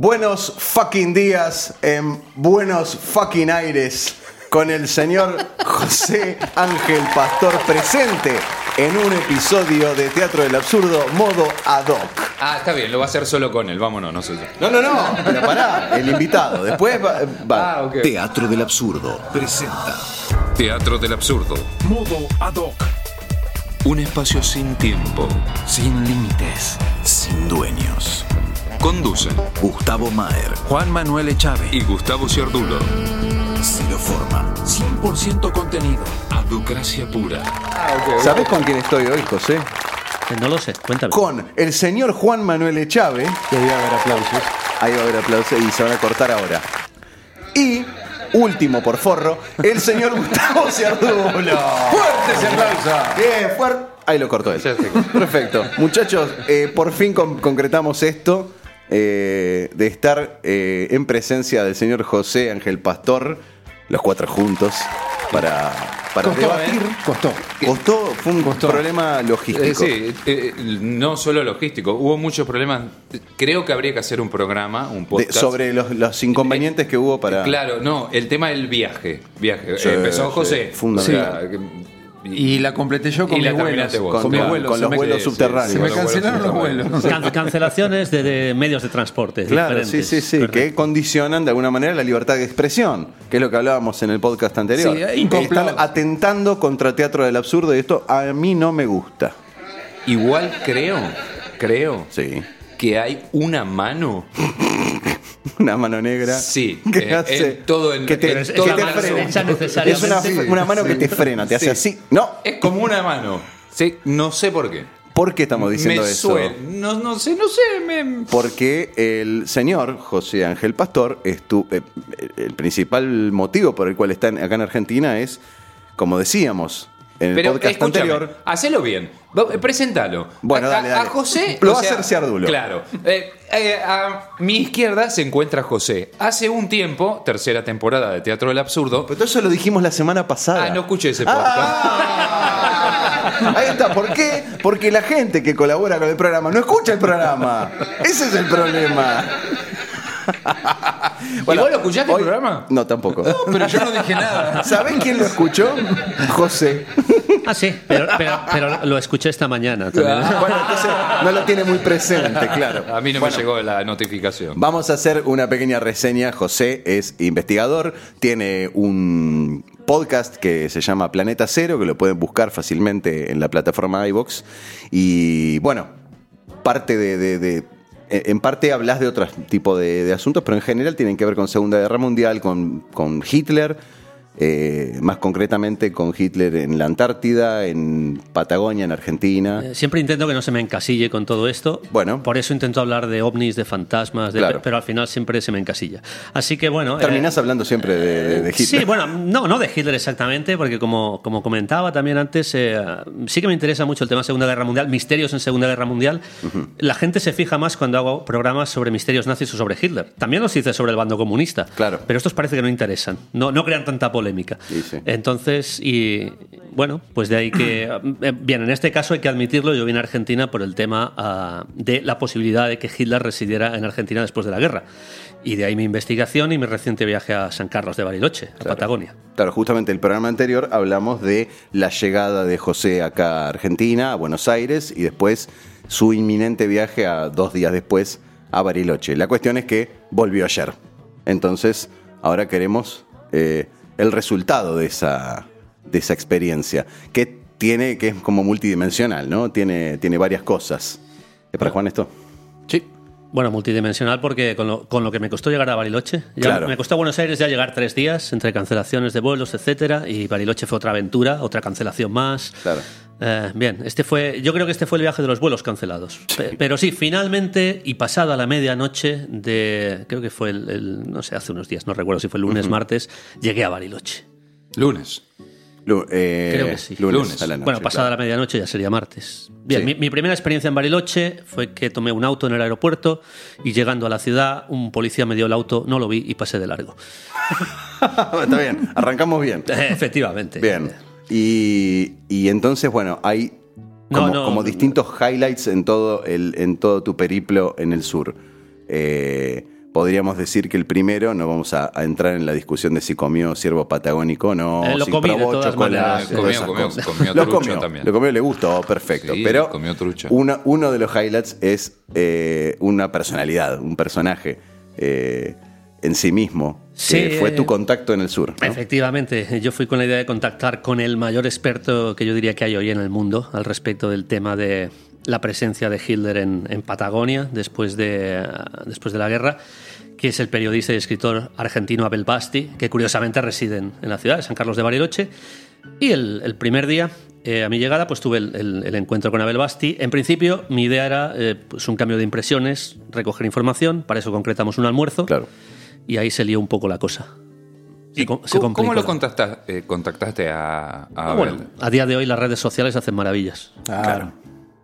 Buenos fucking días en Buenos fucking aires con el señor José Ángel Pastor presente en un episodio de Teatro del Absurdo modo ad hoc. Ah, está bien, lo va a hacer solo con él, vámonos, no sé yo. No, no, no, pero pará, el invitado. Después va. va. Ah, ok. Teatro del Absurdo presenta Teatro del absurdo. Modo ad hoc. Un espacio sin tiempo. Sin límites. Sin dueños. Conducen Gustavo Maer. Juan Manuel Echave. y Gustavo Ciardulo. Ciro Forma. 100% contenido. Aducracia pura. ¿Sabés con quién estoy hoy, José? Eh, No lo sé, cuéntame. Con el señor Juan Manuel Echave. Que debe haber aplausos. Ahí va a haber aplausos y se van a cortar ahora. Y, último por forro, el señor Gustavo Ciardulo. ¡Fuerte ese aplauso! Bien, fuerte. Ahí lo cortó él. Perfecto. Muchachos, eh, por fin con- concretamos esto eh, de estar eh, en presencia del señor José Ángel Pastor, los cuatro juntos, para, para Costó, debatir. ¿eh? Costó. Costó, fue un Costó. problema logístico. Sí, no solo logístico, hubo muchos problemas. Creo que habría que hacer un programa, un De- podcast. sobre los, los inconvenientes que hubo para. Claro, no, el tema del viaje. viaje. Sí, Empezó sí, José. fundamental. O que- Y la completé yo con Y mis la vuelos. vos. Con- con- vuelos. con los me- vuelos sí, subterráneos. Se me cancelaron los vuelos. Can- cancelaciones de, de medios de transporte. Claro, sí, diferentes. sí, sí, Correcto. que condicionan de alguna manera la libertad de expresión, que es lo que hablábamos en el podcast anterior. Sí, complot. Están atentando contra Teatro del Absurdo y esto a mí no me gusta. Igual creo, creo Sí. que hay una mano. Una mano negra. Sí, que eh, hace en todo el- que te, es- que es te la mano frena. Es una, mano que te frena, te hace Sí. así. No, Es como una mano. Sí, no sé por qué. ¿por qué estamos diciendo me eso? No, no sé, no sé. Me... Porque el señor José Ángel Pastor, estu- eh, el principal motivo por el cual está en- acá en Argentina es, como decíamos en el Pero podcast anterior, hacelo bien. Eh, Preséntalo. Bueno, a, dale, a- dale. a José. Lo o va a hacer Ciardulo. Claro. Eh, eh, a mi izquierda se encuentra José. Hace un tiempo, tercera temporada de Teatro del Absurdo. Pero todo eso lo dijimos la semana pasada. Ah, no escuché ese podcast. Ah, ahí está. ¿Por qué? Porque la gente que colabora con el programa no escucha el programa. Ese es el problema. ¿Y vos lo escuchaste el programa? No, tampoco. Pero yo no dije nada. ¿Sabés quién lo escuchó? José. Ah, sí, pero, pero, pero lo escuché esta mañana también. Bueno, entonces no lo tiene muy presente, claro. A mí no Bueno, me llegó la notificación. Vamos a hacer una pequeña reseña. José es investigador, tiene un podcast que se llama Planeta Cero, que lo pueden buscar fácilmente en la plataforma iVox. Y bueno, parte de, de- de- en parte hablas de otro tipo de, de asuntos, pero en general tienen que ver con Segunda Guerra Mundial, con, con Hitler, eh, más concretamente con Hitler en la Antártida, en Patagonia, en Argentina. Eh, Siempre intento que no se me encasille con todo esto. Bueno. Por eso intento hablar de ovnis, de fantasmas, de- Claro. pero al final siempre se me encasilla. Así que bueno. eh, Terminás hablando siempre de, de- Hitler. Sí, bueno, no, no de Hitler exactamente, porque como, como comentaba también antes, eh, sí que me interesa mucho el tema Segunda Guerra Mundial, misterios en Segunda Guerra Mundial. La gente se fija más cuando hago programas sobre misterios nazis o sobre Hitler. También los hice sobre el bando comunista. Claro. Pero estos parece que no interesan, no, no crean tanta polémica. Sí, sí. Entonces, y bueno, pues de ahí que. eh, Bien, en este caso hay que admitirlo, yo vine a Argentina por el tema ah, de la posibilidad de que Hitler residiera en Argentina después de la guerra. Y de ahí mi investigación y mi reciente viaje a San Carlos de Bariloche, a Patagonia. Claro, justamente el programa anterior hablamos de la llegada de José acá a Argentina, a Buenos Aires, y después su inminente viaje a dos días después a Bariloche. La cuestión es que volvió ayer. Entonces, ahora queremos eh, el resultado de esa, de esa experiencia, que tiene, que es como multidimensional, ¿no? Tiene, tiene varias cosas. ¿Es para Juan esto? Sí. Bueno, multidimensional porque con lo, con lo que me costó llegar a Bariloche, ya Claro. me costó a Buenos Aires ya llegar tres días entre cancelaciones de vuelos, etcétera, y Bariloche fue otra aventura, otra cancelación más. Claro. Eh, bien, este fue, yo creo que este fue el viaje de los vuelos cancelados. Pe- Pero sí, finalmente y pasada la medianoche de, creo que fue el, el- no sé, hace unos días, no recuerdo si fue el lunes, martes, llegué a Bariloche. Lunes. Lu- eh, Creo que sí. Lunes, Lunes. a la noche, bueno, pasada claro. la medianoche ya sería martes. Bien, Sí. mi, mi primera experiencia en Bariloche fue que tomé un auto en el aeropuerto y llegando a la ciudad, un policía me dio el auto, no lo vi y pasé de largo. Está bien, arrancamos bien. Efectivamente. Bien. Y, y entonces, bueno, hay como, no. como distintos highlights en todo, el, en todo tu periplo en el sur. Eh, podríamos decir que el primero, no vamos a, a entrar en la discusión de si comió ciervo patagónico o no, Eh, lo si comí probó chocolate, Comió, comió, comió lo comió, también. Lo comió, le gustó, perfecto. Sí, pero comió trucha. Una, uno de los highlights es eh, una personalidad, un personaje eh, en sí mismo. Sí, que fue eh, tu contacto en el sur. ¿no? Efectivamente, yo fui con la idea de contactar con el mayor experto que yo diría que hay hoy en el mundo al respecto del tema de la presencia de Hitler en, en Patagonia después de, después de la guerra, que es el periodista y escritor argentino Abel Basti, que curiosamente reside en, en la ciudad de San Carlos de Bariloche. Y el, el primer día, eh, a mi llegada, pues tuve el, el- el encuentro con Abel Basti. En principio, mi idea era eh, pues un cambio de impresiones, recoger información, para eso concretamos un almuerzo. Claro. Y ahí se lió un poco la cosa. Se ¿Y com- se ¿Cómo, lo contactaste, eh, contactaste a, a Ah, Abel? bueno, a día de hoy las redes sociales hacen maravillas. Claro.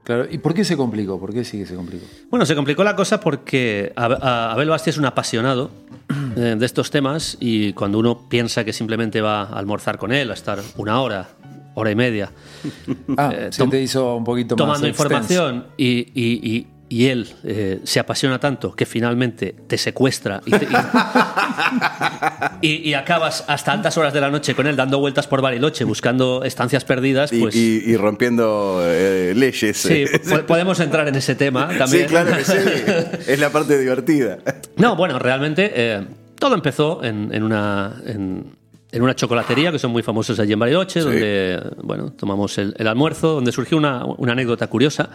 Claro. ¿Y por qué se complicó? ¿Por qué sí que se complicó? Bueno, se complicó la cosa porque Abel Basti es un apasionado eh, de estos temas y cuando uno piensa que simplemente va a almorzar con él, a estar una hora, hora y media, Ah, Eh, se te hizo un poquito más tomando extenso. información y, y- y- y él eh, se apasiona tanto que finalmente te secuestra y, te- y- y- y acabas hasta altas horas de la noche con él dando vueltas por Bariloche buscando estancias perdidas, Y, pues... y- rompiendo eh, leyes. Sí, po- podemos entrar en ese tema también. Sí, claro que sí. Es la parte divertida. No, bueno, realmente eh, todo empezó en, en una, en, en una chocolatería que son muy famosos allí en Bariloche, donde bueno, tomamos el, el almuerzo, donde surgió una, una anécdota curiosa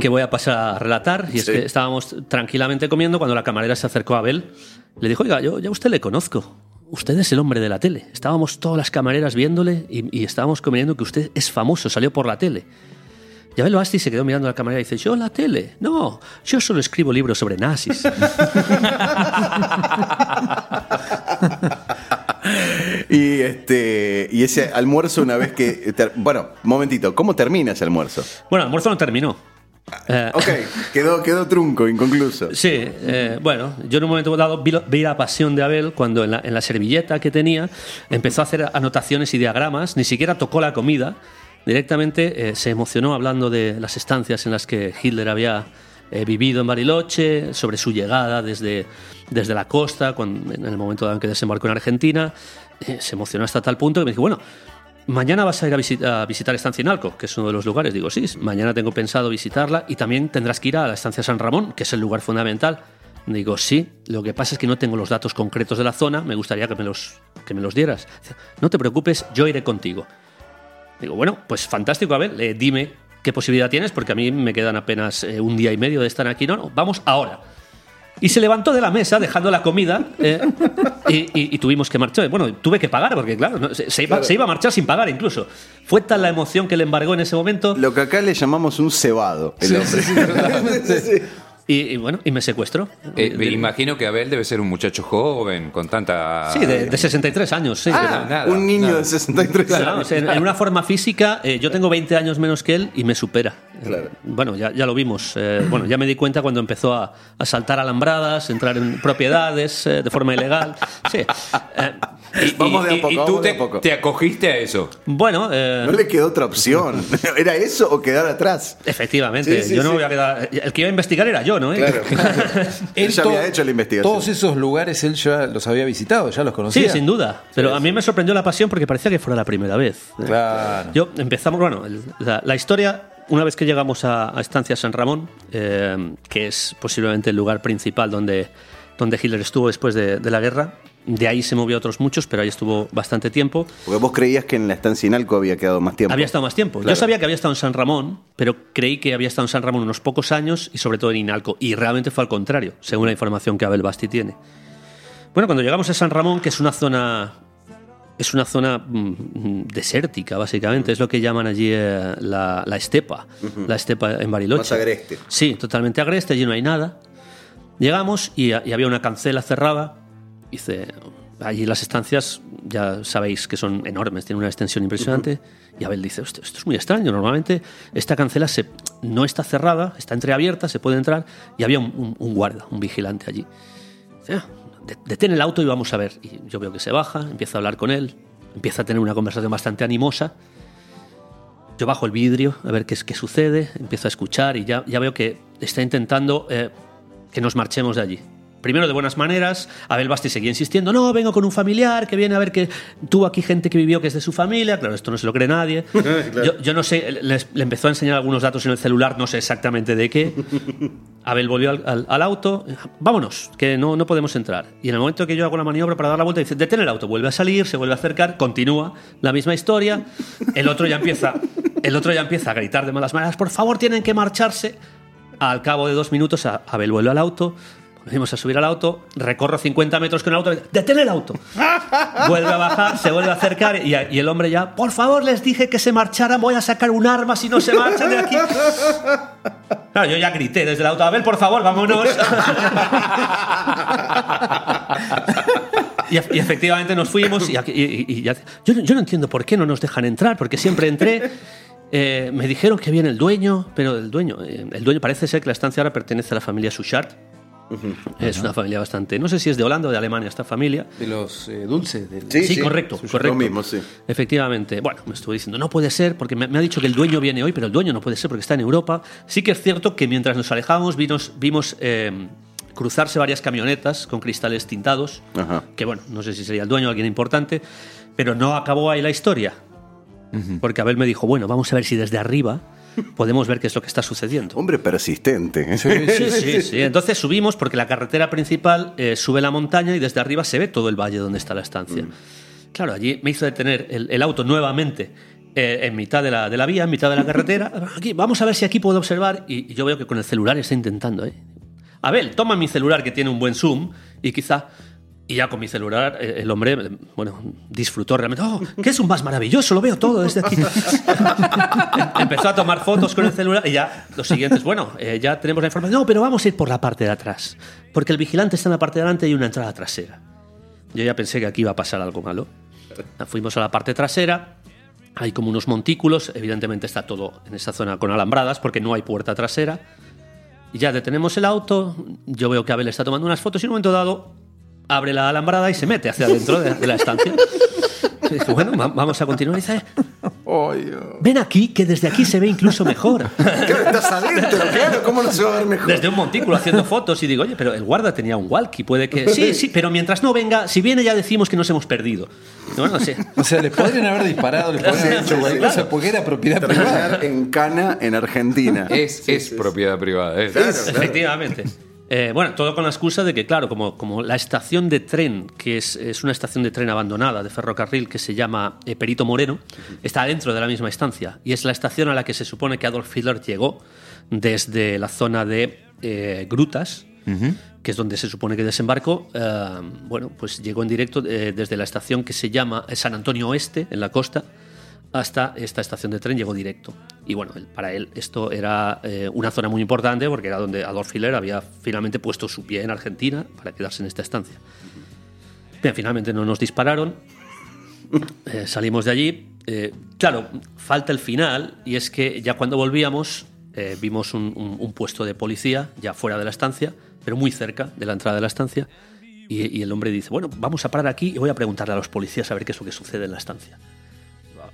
que voy a pasar a relatar. Y es Sí. que estábamos tranquilamente comiendo cuando la camarera se acercó a Abel. Le dijo, oiga, yo ya a usted le conozco. Usted es el hombre de la tele. Estábamos todas las camareras viéndole y, y estábamos comiendo que usted es famoso, salió por la tele. Y Abel Basti se quedó mirando a la camarera y dice, yo la tele. No, yo solo escribo libros sobre nazis. Y este y ese almuerzo una vez que ter- bueno, momentito, ¿cómo termina ese almuerzo? Bueno, el almuerzo no terminó. Eh, Ok, quedó quedó trunco, inconcluso. Sí, eh, bueno, yo en un momento dado vi la pasión de Abel cuando en la, en la servilleta que tenía empezó a hacer anotaciones y diagramas, ni siquiera tocó la comida, directamente eh, se emocionó hablando de las estancias en las que Hitler había eh, vivido en Bariloche, sobre su llegada desde, desde la costa, cuando, en el momento en que desembarcó en Argentina, eh, se emocionó hasta tal punto que me dijo, bueno, Mañana vas a ir a, a visitar Estancia Inalco, que es uno de los lugares. Digo, sí, mañana tengo pensado visitarla y también tendrás que ir a la Estancia San Ramón, que es el lugar fundamental. Digo, sí, lo que pasa es que no tengo los datos concretos de la zona, me gustaría que me los, que me los dieras. No te preocupes, yo iré contigo. Digo, bueno, pues fantástico, a ver, eh, dime qué posibilidad tienes, porque a mí me quedan apenas eh, un día y medio de estar aquí. No, no, vamos ahora. Y se levantó de la mesa dejando la comida eh, y, y- y tuvimos que marchar. Bueno, tuve que pagar porque, claro, no, se, se iba, se iba a marchar sin pagar incluso. Fue tal la emoción que le embargó en ese momento Lo que acá le llamamos un cebado, el Sí, hombre. sí. Sí. y, y bueno, y me secuestró. Eh, De- me imagino que Abel debe ser un muchacho joven, con tanta... sí, de, de 63 años, sí. Ah, nada, un niño nada. de 63 Claro, años. o sea, en, en una forma física, eh, yo tengo 20 años menos que él y me supera. Claro. Bueno, ya, ya lo vimos. eh, bueno, ya me di cuenta cuando empezó a, a saltar alambradas, entrar en propiedades eh, de forma ilegal. Sí. Eh, Y, Vamos de a poco, y tú te, poco. te acogiste a eso. bueno, eh, No le quedó otra opción. ¿Era eso o quedar atrás? efectivamente, Sí, sí, yo no sí. me voy a quedar. El que iba a investigar era yo, ¿no? Claro. Él ya había hecho la investigación. Todos esos lugares él ya los había visitado, ya los conocía. Sí, sin duda. Pero a mí me sorprendió la pasión porque parecía que fuera la primera vez. Claro. Yo empezamos, bueno, la, la historia, una vez que llegamos a, a Estancia San Ramón, eh, que es posiblemente el lugar principal donde, donde Hitler estuvo después de, de la guerra, de ahí se movió a otros muchos, pero ahí estuvo bastante tiempo. Porque vos creías que en la estancia Inalco había quedado más tiempo. Había estado más tiempo. Claro. Yo sabía que había estado en San Ramón, pero creí que había estado en San Ramón unos pocos años y sobre todo en Inalco. Y realmente fue al contrario, según la información que Abel Basti tiene. Bueno, cuando llegamos a San Ramón, que es una zona. Es una zona mm, desértica, básicamente. Es lo que llaman allí eh, la, la estepa. La estepa en Bariloche. Más agreste. Sí, totalmente agreste, allí no hay nada. Llegamos y, y había una cancela cerrada. Dice, allí las estancias, ya sabéis que son enormes, tienen una extensión impresionante. Y Abel dice, "Hostia, esto es muy extraño. Normalmente esta cancela se, no está cerrada, está entreabierta, se puede entrar. Y había un, un- un guarda, un vigilante allí. Dice, "Ah, de- detén el auto y vamos a ver. Y yo veo que se baja, empieza a hablar con él, empieza a tener una conversación bastante animosa. Yo bajo el vidrio a ver qué, es, qué sucede, empiezo a escuchar y ya, ya veo que está intentando eh, que nos marchemos de allí. Primero de buenas maneras, Abel Basti seguía insistiendo, no, vengo con un familiar que viene a ver que tuvo aquí gente que vivió que es de su familia, claro, esto no se lo cree nadie. yo, yo no sé, les- le empezó a enseñar algunos datos en el celular, no sé exactamente de qué. Abel volvió al, al- al auto, vámonos, que no, no podemos entrar. Y en el momento que yo hago la maniobra para dar la vuelta, dice, detén el auto, vuelve a salir, se vuelve a acercar, continúa la misma historia. El otro ya empieza, el otro ya empieza a gritar de malas maneras, por favor, tienen que marcharse. Al cabo de dos minutos, Abel vuelve al auto, volvemos a subir al auto, recorro 50 metros con el auto, detén el auto. Vuelve a bajar, se vuelve a acercar y, y el hombre ya, por favor, les dije que se marcharan, voy a sacar un arma si no se marchan de aquí. Claro, yo ya grité desde el auto, Abel, por favor, vámonos. Y, y efectivamente nos fuimos y, y- ya- yo, no- yo no entiendo por qué no nos dejan entrar, porque siempre entré. eh, me dijeron que viene el dueño, pero el dueño, eh, el dueño parece ser que la estancia ahora pertenece a la familia Suchard. Es una familia bastante, no sé si es de Holanda o de Alemania esta familia. De los eh, dulces. del- Sí, correcto, Sí, correcto. Lo mismo, sí. Efectivamente. Bueno, me estuvo diciendo, no puede ser, porque me, me ha dicho que el dueño viene hoy, pero el dueño no puede ser porque está en Europa. Sí que es cierto que mientras nos alejábamos vimos, vimos eh, cruzarse varias camionetas con cristales tintados, Ajá. que bueno, no sé si sería el dueño o alguien importante, pero no acabó ahí la historia. Porque Abel me dijo, bueno, vamos a ver si desde arriba podemos ver qué es lo que está sucediendo. Hombre persistente. Sí, sí, sí. Entonces subimos porque la carretera principal eh, sube la montaña y desde arriba se ve todo el valle donde está la estancia. Claro, allí me hizo detener el, el auto nuevamente eh, en mitad de la, de la vía, en mitad de la carretera. Aquí, vamos a ver si aquí puedo observar. Y, y yo veo que con el celular está intentando. ¿eh? Abel, toma mi celular que tiene un buen zoom y quizá... Y ya con mi celular, eh, el hombre, bueno, disfrutó realmente. ¡Oh, qué es un más maravilloso! Lo veo todo desde aquí. Empezó a tomar fotos con el celular y ya los siguientes, bueno, eh, ya tenemos la información. No, pero vamos a ir por la parte de atrás. Porque el vigilante está en la parte de delante y una entrada trasera. Yo ya pensé que aquí iba a pasar algo malo. Fuimos a la parte trasera. Hay como unos montículos. Evidentemente está todo en esa zona con alambradas porque no hay puerta trasera. Y ya detenemos el auto. Yo veo que Abel está tomando unas fotos y en un momento dado abre la alambrada y se mete hacia adentro de, de la estancia. Y dije, bueno, va- vamos a continuar. Y dice, ven aquí, que desde aquí se ve incluso mejor. Claro, estás adentro, claro. ¿Cómo no se va a ver mejor? Desde un montículo haciendo fotos y digo, oye, pero el guarda tenía un walkie, puede que... Sí, sí, pero mientras no venga, si viene ya decimos que nos hemos perdido. Y Bueno, sí. O sea, les podrían haber disparado, les podrían haber hecho cualquier cosa porque era propiedad privada. En Cana, en Argentina. Es, es propiedad privada. es. Efectivamente. Eh, bueno, todo con la excusa de que, claro, como, como la estación de tren, que es, es una estación de tren abandonada de ferrocarril que se llama eh, Perito Moreno, está dentro de la misma estancia. Y es la estación a la que se supone que Adolf Hitler llegó desde la zona de eh, Grutas, que es donde se supone que desembarcó. Bueno, pues llegó en directo desde la estación que se llama San Antonio Oeste, en la costa, hasta esta estación de tren llegó directo. Y bueno, para él esto era eh, una zona muy importante porque era donde Adolf Hitler había finalmente puesto su pie en Argentina para quedarse en esta estancia. Bien, finalmente no nos dispararon. Eh, salimos de allí. Eh, claro, falta el final y es que ya cuando volvíamos eh, vimos un, un- un puesto de policía ya fuera de la estancia, pero muy cerca de la entrada de la estancia. Y, y el hombre dice, bueno, vamos a parar aquí y voy a preguntarle a los policías a ver qué es lo que sucede en la estancia.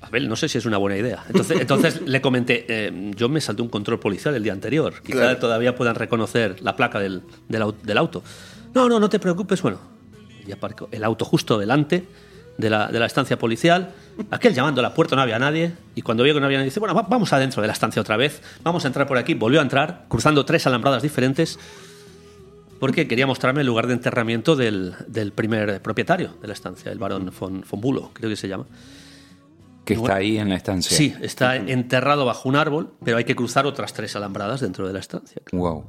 Abel, no sé si es una buena idea. Entonces, entonces le comenté, eh, yo me salté un control policial el día anterior. Quizá Claro. todavía puedan reconocer la placa del, del, del auto. No, no, no te preocupes. Bueno, y aparcó el auto justo delante de la, de la estancia policial. Aquel llamando a la puerta, no había nadie. Y cuando vio que no había nadie, dice, bueno, va- vamos adentro de la estancia otra vez. Vamos a entrar por aquí. Volvió a entrar, cruzando tres alambradas diferentes. Porque quería mostrarme el lugar de enterramiento del, del primer propietario de la estancia, el barón von, von Bulow, creo que se llama. Que está ahí en la estancia. Sí, está enterrado bajo un árbol, pero hay que cruzar otras tres alambradas dentro de la estancia. Wow.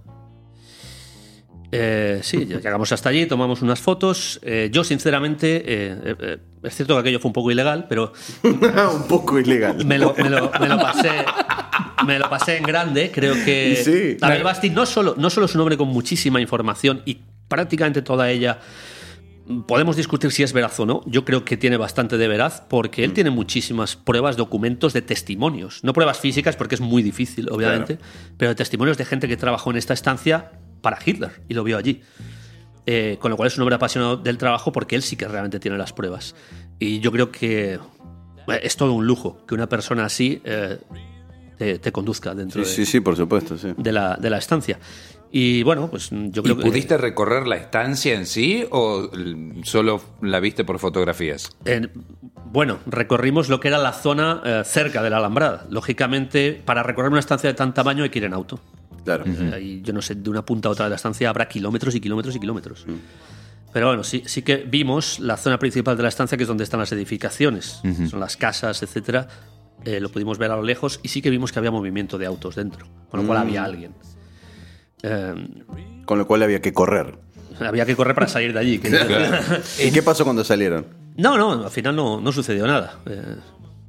Eh, sí, llegamos hasta allí, tomamos unas fotos. Eh, yo, sinceramente, eh, eh, es cierto que aquello fue un poco ilegal, pero un poco ilegal. me lo, me lo- me lo pasé. Me lo pasé en grande, creo que sí. Abel Basti no solo, no solo es un hombre con muchísima información y prácticamente toda ella podemos discutir si es veraz o no. Yo creo que tiene bastante de veraz porque él tiene muchísimas pruebas, documentos de testimonios. No pruebas físicas porque es muy difícil, obviamente, pero testimonios de gente que trabajó en esta estancia para Hitler y lo vio allí. Eh, con lo cual es un hombre apasionado del trabajo porque él sí que realmente tiene las pruebas. Y yo creo que eh, es todo un lujo que una persona así eh, te, te conduzca dentro Sí, de, sí, sí, por supuesto, sí. de la, de la estancia. Y bueno, pues yo ¿Y creo que... pudiste recorrer la estancia en sí o solo la viste por fotografías? En- bueno, recorrimos lo que era la zona eh, cerca de la Alambrada. Lógicamente, para recorrer una estancia de tan tamaño hay que ir en auto. Claro. Eh, ahí, yo no sé, de una punta a otra de la estancia habrá kilómetros y kilómetros y kilómetros. Pero bueno, sí, sí que vimos la zona principal de la estancia, que es donde están las edificaciones, son las casas, etcétera. Eh, lo pudimos ver a lo lejos y sí que vimos que había movimiento de autos dentro, con lo cual había alguien. Eh, Con lo cual había que correr. había que correr para salir de allí. ¿Y qué pasó cuando salieron? No, no, al final no, no sucedió nada. Eh,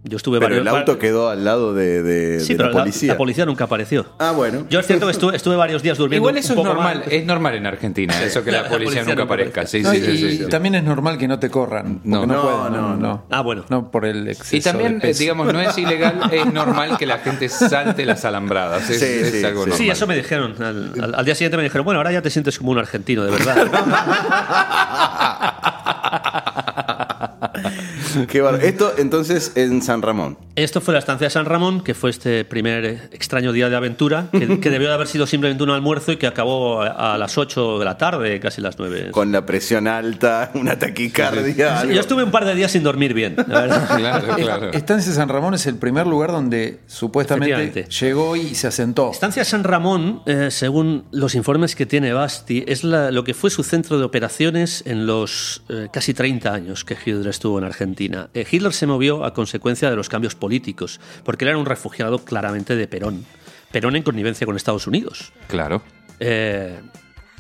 yo estuve Pero varios- el auto quedó al lado de, de- Sí, de pero la policía. La, policía nunca apareció. Ah, bueno. Yo es cierto que estuve, estuve varios días durmiendo. Igual eso un es poco normal, mal. es normal en Argentina, eso que la, La policía, policía nunca aparezca. Sí, No, sí, y sí, sí. también es normal que no te corran. No, no, no, pueden, no, no, no. Ah, bueno. No por el exceso Y también, de peso. digamos, no es ilegal, es normal que la gente salte las alambradas. Es, Sí, es sí, algo sí. normal. Sí, eso me dijeron. Al, al- al día siguiente me dijeron, bueno, ahora ya te sientes como un argentino, de verdad. Qué bar- Esto entonces en San Ramón. Esto fue la estancia de San Ramón, que fue este primer eh, extraño día de aventura, que, que debió de haber sido simplemente un almuerzo y que acabó a, a las 8 de la tarde, casi las 9. Con la presión alta, una taquicardia. algo. Yo estuve un par de días sin dormir bien, la verdad. Claro, claro. Estancia San Ramón es el primer lugar donde supuestamente llegó y se asentó. Estancia San Ramón, eh, según los informes que tiene Basti, es la- lo que fue su centro de operaciones en los eh, casi 30 años que Hitler estuvo en Argentina. Eh, Hitler se movió a consecuencia de los cambios políticos, porque él era un refugiado claramente de Perón. Perón en connivencia con Estados Unidos. Claro. Eh,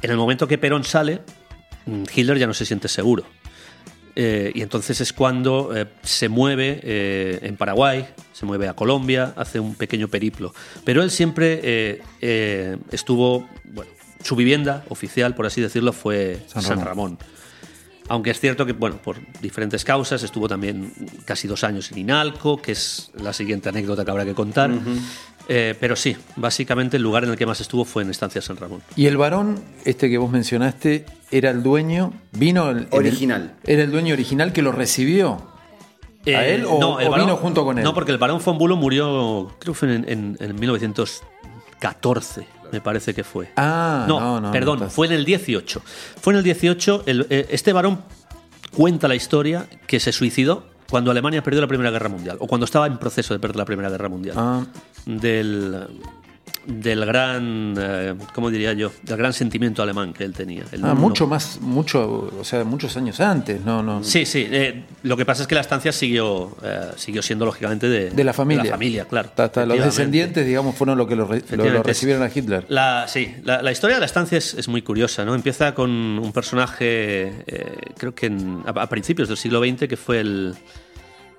en el momento que Perón sale, mm, Hitler ya no se siente seguro. Eh, y entonces es cuando eh, se mueve eh, en Paraguay, se mueve a Colombia, hace un pequeño periplo. Pero él siempre estuvo, bueno, su vivienda oficial, por así decirlo, fue San San, Ramón. Aunque es cierto que, bueno, por diferentes causas, estuvo también casi dos años en Inalco, que es la siguiente anécdota que habrá que contar. Eh, pero sí, básicamente el lugar en el que más estuvo fue en Estancia San Ramón. Y el varón, este que vos mencionaste, era el dueño, vino el, Original. era el dueño original que lo recibió. ¿A él o- o varón- vino junto con él? No, porque el varón von Bulow murió, creo que fue en, en- en 1914, me parece que fue. Ah, no, no, no, perdón, no fue en el 18. Fue en el 18, el- eh, este varón cuenta la historia que se suicidó cuando Alemania perdió la Primera Guerra Mundial, o cuando estaba en proceso de perder la Primera Guerra Mundial. Ah, Del, del gran, eh, ¿cómo diría yo? Del gran sentimiento alemán que él tenía. El ah, no- mucho más, mucho, o sea, muchos años antes, no, no. Sí, sí. eh, lo que pasa es que la estancia siguió, eh, siguió siendo lógicamente de, De la familia. de la familia, claro. Hasta, los descendientes, digamos, fueron los que lo, re- lo- lo Efectivamente. recibieron a Hitler. La, sí, la, la historia de la estancia es, es muy curiosa, ¿no? Empieza con un personaje, creo que en- a, a principios del siglo XX, que fue el,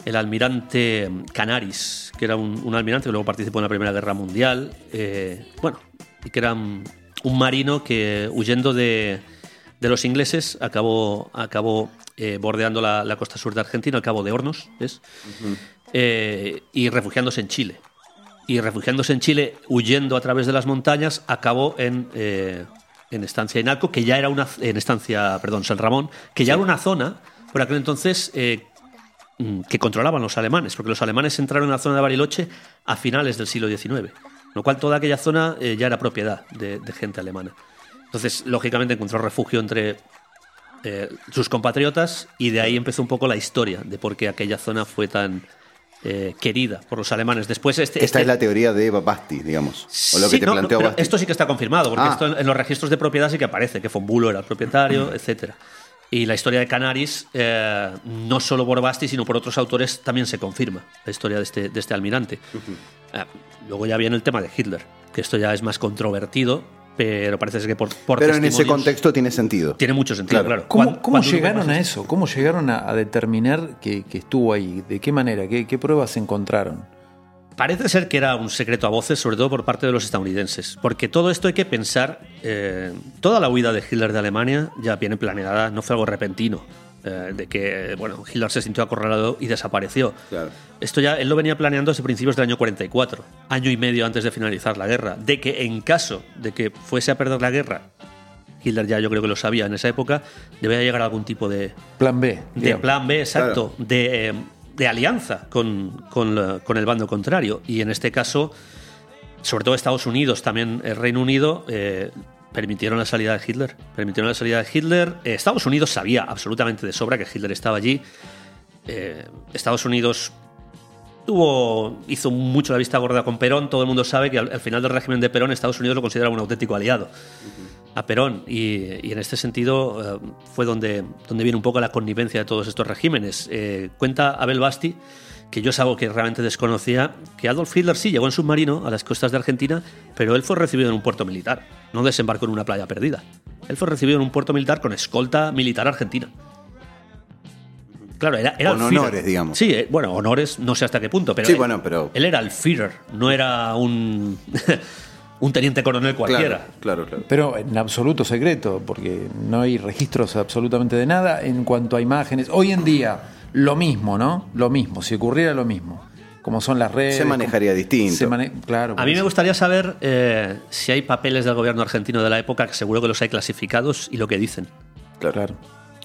el almirante Canaris, que era un, un almirante que luego participó en la Primera Guerra Mundial. eh, bueno, y que era un, un marino que huyendo de, de los ingleses acabó, acabó eh, bordeando la, la costa sur de Argentina, al cabo de Hornos, ¿ves? Eh, y refugiándose en Chile y refugiándose en Chile, huyendo a través de las montañas, acabó en, en Estancia Inalco, que ya era una en Estancia, perdón, San Ramón, que ya era una zona por aquel entonces eh, que controlaban los alemanes, porque los alemanes entraron en la zona de Bariloche a finales del siglo XIX, lo cual toda aquella zona eh, ya era propiedad de, de gente alemana. Entonces, lógicamente encontró refugio entre eh, sus compatriotas y de ahí empezó un poco la historia de por qué aquella zona fue tan eh, querida por los alemanes. Después este, Esta este- es la teoría de Basti, digamos. O lo que Sí, te no, no, planteó pero Basti. esto sí que está confirmado, porque Ah. esto en, en los registros de propiedad sí que aparece que Fonbulo era el propietario, etcétera. Y la historia de Canaris, eh, no solo por Basti, sino por otros autores, también se confirma la historia de este, de este almirante. Eh, luego ya viene el tema de Hitler, que esto ya es más controvertido, pero parece que por, por Pero en ese contexto tiene sentido. Tiene mucho sentido, Claro. claro. ¿Cómo, llegaron a eso? ¿Cómo llegaron a, a determinar que, que estuvo ahí? ¿De qué manera? ¿Qué, qué pruebas encontraron? Parece ser que era un secreto a voces, sobre todo por parte de los estadounidenses, porque todo esto hay que pensar, eh, toda la huida de Hitler de Alemania ya viene planeada, no fue algo repentino, eh, de que bueno, Hitler se sintió acorralado y desapareció. Claro. Esto ya él lo venía planeando desde principios del año 44, año y medio antes de finalizar la guerra, de que en caso de que fuese a perder la guerra, Hitler ya yo creo que lo sabía en esa época, debía llegar a algún tipo de, Plan B. de digamos. plan B, exacto, de, eh, de alianza con, con el bando contrario. Y en este caso, sobre todo Estados Unidos, también el Reino Unido, eh, permitieron la salida de Hitler. Permitieron la salida de Hitler. Eh, Estados Unidos sabía absolutamente de sobra que Hitler estaba allí. Eh, Estados Unidos tuvo, hizo mucho la vista gorda con Perón. Todo el mundo sabe que al, al final del régimen de Perón, Estados Unidos lo consideraba un auténtico aliado a Perón. Y, y en este sentido eh, fue donde, donde viene un poco la connivencia de todos estos regímenes. Eh, cuenta Abel Basti que yo es algo que realmente desconocía, que Adolf Hitler sí llegó en submarino a las costas de Argentina, pero él fue recibido en un puerto militar, no desembarcó en una playa perdida. Él fue recibido en un puerto militar con escolta militar argentina. Claro, era, era Con el Führer. honores, digamos. Sí, eh, bueno, honores no sé hasta qué punto, pero, Sí, él, bueno, pero- él era el Führer, no era un, un teniente coronel cualquiera. Claro, claro, claro. Pero en absoluto secreto, porque no hay registros absolutamente de nada en cuanto a imágenes. Hoy en día, lo mismo, ¿no? Lo mismo, si ocurriera lo mismo. Como son las redes. Se manejaría como- distinto. se mane- claro. A mí me gustaría saber eh, si hay papeles del gobierno argentino de la época, que seguro que los hay clasificados, y lo que dicen. eso. Claro.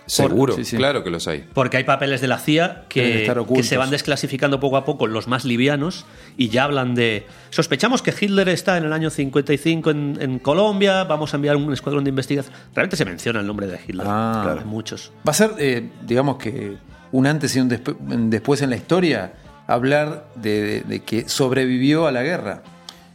Seguro, Sí, sí. claro que los hay. Porque hay papeles de la CIA que, se van desclasificando poco a poco, los más livianos, y ya hablan de... Sospechamos que Hitler está en el año 55 en, en Colombia, vamos a enviar un escuadrón de investigación. Realmente se menciona el nombre de Hitler. Ah. Claro. En muchos. Va a ser, eh, digamos que, un antes y un despu- un después en la historia hablar de, de- de que sobrevivió a la guerra.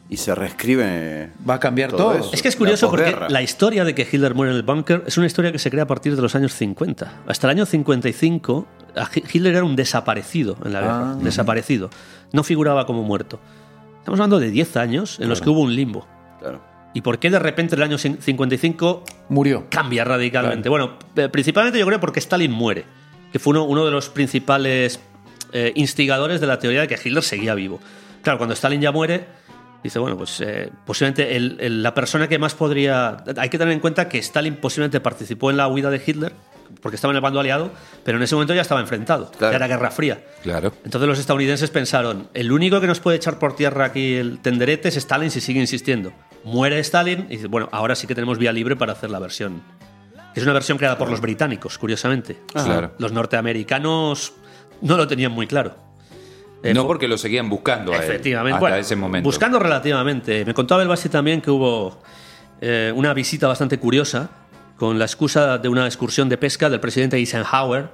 Y se reescribe. Va a cambiar Todo todo. eso. Es que es curioso La porque la historia de que Hitler muere en el búnker es una historia que se crea a partir de los años 50. Hasta el año 55, a Hi- Hitler era un desaparecido en la guerra. Ah. desaparecido. No figuraba como muerto. Estamos hablando de 10 años en los que hubo un limbo. Claro. ¿Y por qué de repente en el año 55 Murió. cambia radicalmente? Bueno, eh, principalmente yo creo porque Stalin muere, que fue uno, uno de los principales eh, instigadores de la teoría de que Hitler seguía vivo. Claro, cuando Stalin ya muere, dice, bueno, pues eh, posiblemente el- el- la persona que más podría... Hay que tener en cuenta que Stalin posiblemente participó en la huida de Hitler, porque estaba en el bando aliado, pero en ese momento ya estaba enfrentado, Claro. ya era Guerra Fría. Claro. Entonces los estadounidenses pensaron, el único que nos puede echar por tierra aquí el tenderete es Stalin si sigue insistiendo. Muere Stalin y dice, bueno, ahora sí que tenemos vía libre para hacer la versión. Es una versión creada por los británicos, curiosamente. Claro. Los norteamericanos no lo tenían muy claro. Eh, no porque lo seguían buscando a él Efectivamente. hasta Bueno, ese momento. Buscando relativamente. Me contaba el Basti también que hubo eh, una visita bastante curiosa con la excusa de una excursión de pesca del presidente Eisenhower